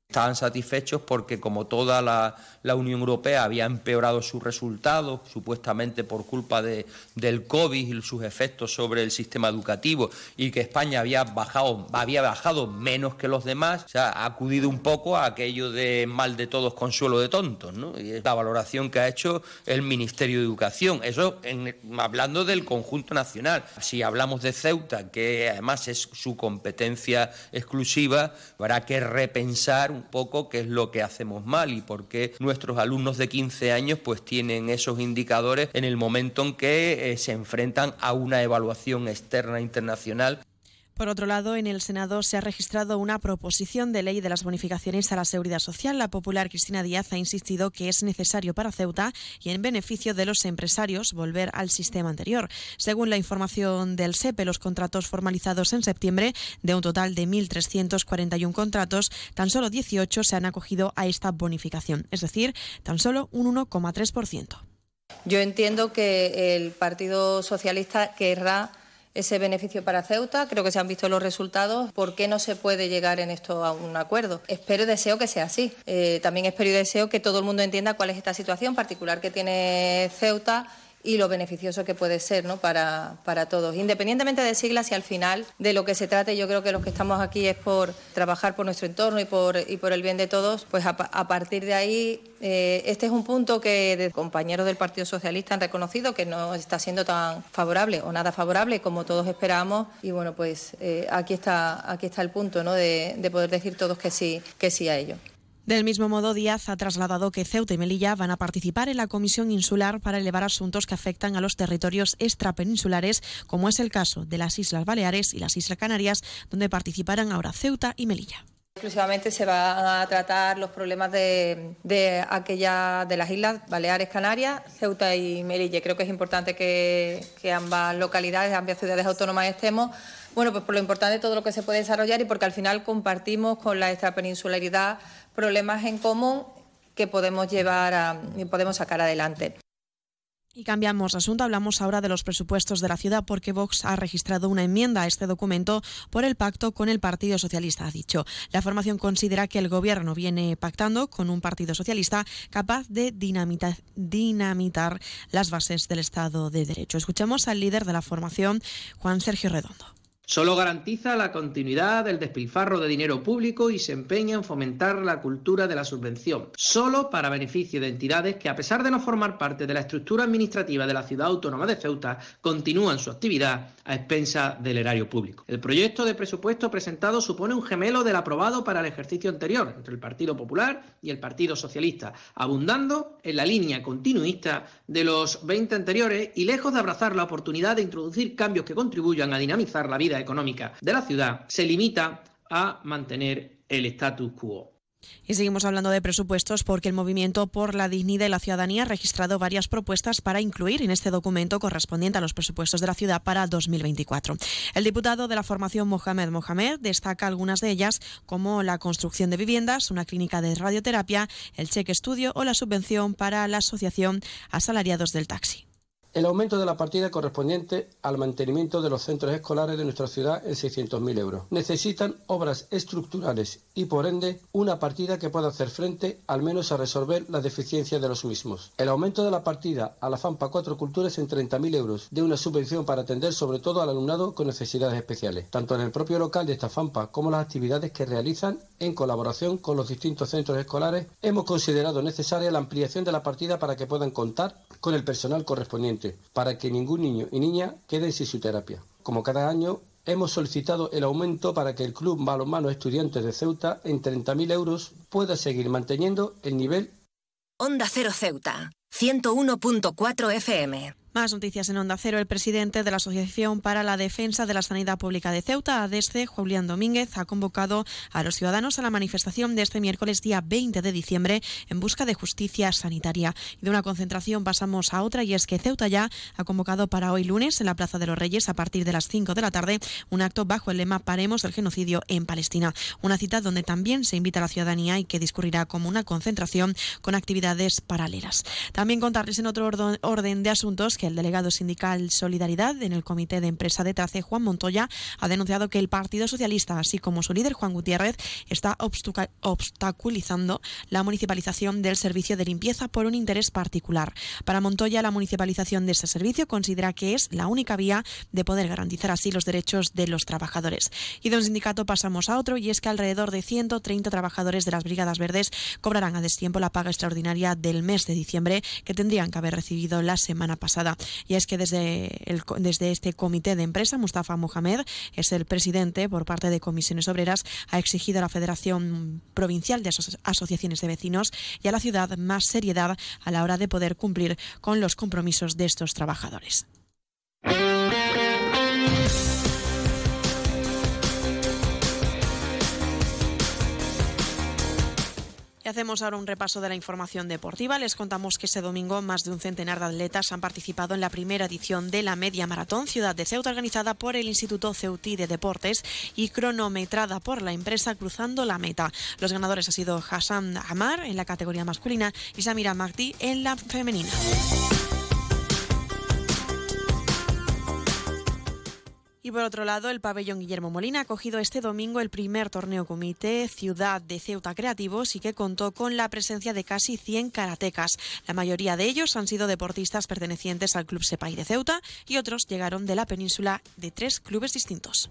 Estaban satisfechos porque como toda la, Unión Europea había empeorado sus resultados, supuestamente por culpa de, del COVID y sus efectos sobre el sistema educativo, y que España había bajado, había bajado menos que los demás, o sea, ha acudido un poco a aquello de mal de todos, consuelo de tontos, ¿no? Y es la valoración que ha hecho el Ministerio de Educación. Eso hablando del conjunto nacional. Si hablamos de Ceuta, que además es su competencia exclusiva, habrá que repensar un poco qué es lo que hacemos mal y por qué nuestros alumnos de 15 años pues tienen esos indicadores en el momento en que eh, se enfrentan a una evaluación externa internacional por otro lado, en el Senado se ha registrado una proposición de ley de las bonificaciones a la seguridad social. La popular Cristina Díaz ha insistido que es necesario para Ceuta y en beneficio de los empresarios volver al sistema anterior. Según la información del SEPE, los contratos formalizados en septiembre, de un total de 1.341 contratos, tan solo 18 se han acogido a esta bonificación, es decir, tan solo un 1,3%. Yo entiendo que el Partido Socialista querrá ese beneficio para Ceuta. Creo que se han visto los resultados. ¿Por qué no se puede llegar en esto a un acuerdo? Espero y deseo que sea así. Eh, también espero y deseo que todo el mundo entienda cuál es esta situación particular que tiene Ceuta y lo beneficioso que puede ser ¿no? para, para todos. Independientemente de siglas y al final de lo que se trate, yo creo que los que estamos aquí es por trabajar por nuestro entorno y por, y por el bien de todos, pues a, partir de ahí, eh, este es un punto que compañeros del Partido Socialista han reconocido que no está siendo tan favorable o nada favorable como todos esperamos y bueno, pues eh, aquí, está, aquí está el punto ¿no? de, de poder decir todos que sí, que sí a ello. Del mismo modo, Díaz ha trasladado que Ceuta y Melilla van a participar en la Comisión Insular para elevar asuntos que afectan a los territorios extrapeninsulares, como es el caso de las Islas Baleares y las Islas Canarias, donde participarán ahora Ceuta y Melilla. Exclusivamente se van a tratar los problemas de, aquella de las islas Baleares, Canarias, Ceuta y Melilla. Creo que es importante que, que ambas localidades, ambas ciudades autónomas estemos bueno, pues por lo importante de todo lo que se puede desarrollar y porque al final compartimos con la extrapeninsularidad problemas en común que podemos llevar y podemos sacar adelante. Y cambiamos asunto, hablamos ahora de los presupuestos de la ciudad porque Vox ha registrado una enmienda a este documento por el pacto con el Partido Socialista, ha dicho. La formación considera que el Gobierno viene pactando con un Partido Socialista capaz de dinamitar las bases del Estado de Derecho. Escuchamos al líder de la formación, Juan Sergio Redondo. Solo garantiza la continuidad del despilfarro de dinero público y se empeña en fomentar la cultura de la subvención, solo para beneficio de entidades que, a pesar de no formar parte de la estructura administrativa de la ciudad autónoma de Ceuta, continúan su actividad a expensa del erario público. El proyecto de presupuesto presentado supone un gemelo del aprobado para el ejercicio anterior entre el Partido Popular y el Partido Socialista, abundando en la línea continuista de los 20 anteriores y lejos de abrazar la oportunidad de introducir cambios que contribuyan a dinamizar la vida económica de la ciudad, se limita a mantener el status quo. Y seguimos hablando de presupuestos porque el Movimiento por la Dignidad y la Ciudadanía ha registrado varias propuestas para incluir en este documento correspondiente a los presupuestos de la ciudad para 2024. El diputado de la formación Mohamed Mohamed destaca algunas de ellas como la construcción de viviendas, una clínica de radioterapia, el cheque estudio o la subvención para la asociación asalariados del taxi el aumento de la partida correspondiente al mantenimiento de los centros escolares de nuestra ciudad en 600.000 euros. Necesitan obras estructurales y, por ende, una partida que pueda hacer frente al menos a resolver las deficiencias de los mismos. El aumento de la partida a la FAMPA 4 Culturas en 30.000 euros de una subvención para atender sobre todo al alumnado con necesidades especiales, tanto en el propio local de esta FAMPA como las actividades que realizan en colaboración con los distintos centros escolares. Hemos considerado necesaria la ampliación de la partida para que puedan contar con el personal correspondiente para que ningún niño y niña quede sin su terapia. Como cada año, hemos solicitado el aumento para que el Club Balonmano Estudiantes de Ceuta en 30.000 euros pueda seguir manteniendo el nivel. Onda Cero Ceuta, 101.4 FM. Más noticias en Onda Cero. El presidente de la Asociación para la Defensa de la Sanidad Pública de Ceuta, ADESCE, Julián Domínguez, ha convocado a los ciudadanos a la manifestación de este miércoles día 20 de diciembre en busca de justicia sanitaria. Y de una concentración pasamos a otra y es que Ceuta ya ha convocado para hoy lunes en la Plaza de los Reyes a partir de las 5 de la tarde un acto bajo el lema Paremos el genocidio en Palestina. Una cita donde también se invita a la ciudadanía y que discurrirá como una concentración con actividades paralelas. También contarles en otro orden de asuntos que el delegado sindical Solidaridad en el Comité de Empresa de Trace, Juan Montoya, ha denunciado que el Partido Socialista, así como su líder Juan Gutiérrez, está obstaculizando la municipalización del servicio de limpieza por un interés particular. Para Montoya, la municipalización de este servicio considera que es la única vía de poder garantizar así los derechos de los trabajadores. Y de un sindicato pasamos a otro y es que alrededor de 130 trabajadores de las Brigadas Verdes cobrarán a destiempo la paga extraordinaria del mes de diciembre que tendrían que haber recibido la semana pasada. Y es que desde, el, desde este comité de empresa, Mustafa Mohamed es el presidente por parte de Comisiones Obreras, ha exigido a la Federación Provincial de Asociaciones de Vecinos y a la ciudad más seriedad a la hora de poder cumplir con los compromisos de estos trabajadores. Hacemos ahora un repaso de la información deportiva. Les contamos que este domingo más de un centenar de atletas han participado en la primera edición de la Media Maratón Ciudad de Ceuta, organizada por el Instituto Ceutí de Deportes y cronometrada por la empresa Cruzando la Meta. Los ganadores han sido Hassan Amar en la categoría masculina y Samira Magdi en la femenina. Y por otro lado, el pabellón Guillermo Molina ha cogido este domingo el primer torneo comité Ciudad de Ceuta Creativos y que contó con la presencia de casi 100 karatecas. La mayoría de ellos han sido deportistas pertenecientes al Club Sepay de Ceuta y otros llegaron de la península de tres clubes distintos.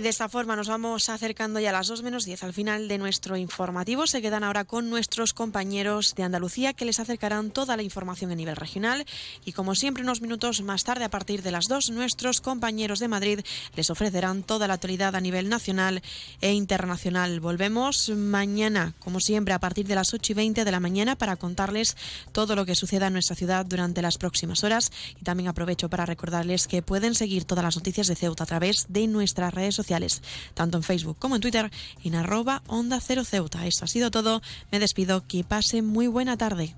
Y de esta forma nos vamos acercando ya a las 2 menos 10 al final de nuestro informativo. Se quedan ahora con nuestros compañeros de Andalucía que les acercarán toda la información a nivel regional. Y como siempre, unos minutos más tarde, a partir de las 2, nuestros compañeros de Madrid les ofrecerán toda la actualidad a nivel nacional e internacional. Volvemos mañana, como siempre, a partir de las 8 y 20 de la mañana para contarles todo lo que suceda en nuestra ciudad durante las próximas horas. Y también aprovecho para recordarles que pueden seguir todas las noticias de Ceuta a través de nuestras redes sociales, tanto en Facebook como en Twitter, en arroba Onda Cero Ceuta. Esto ha sido todo. Me despido. Que pase muy buena tarde.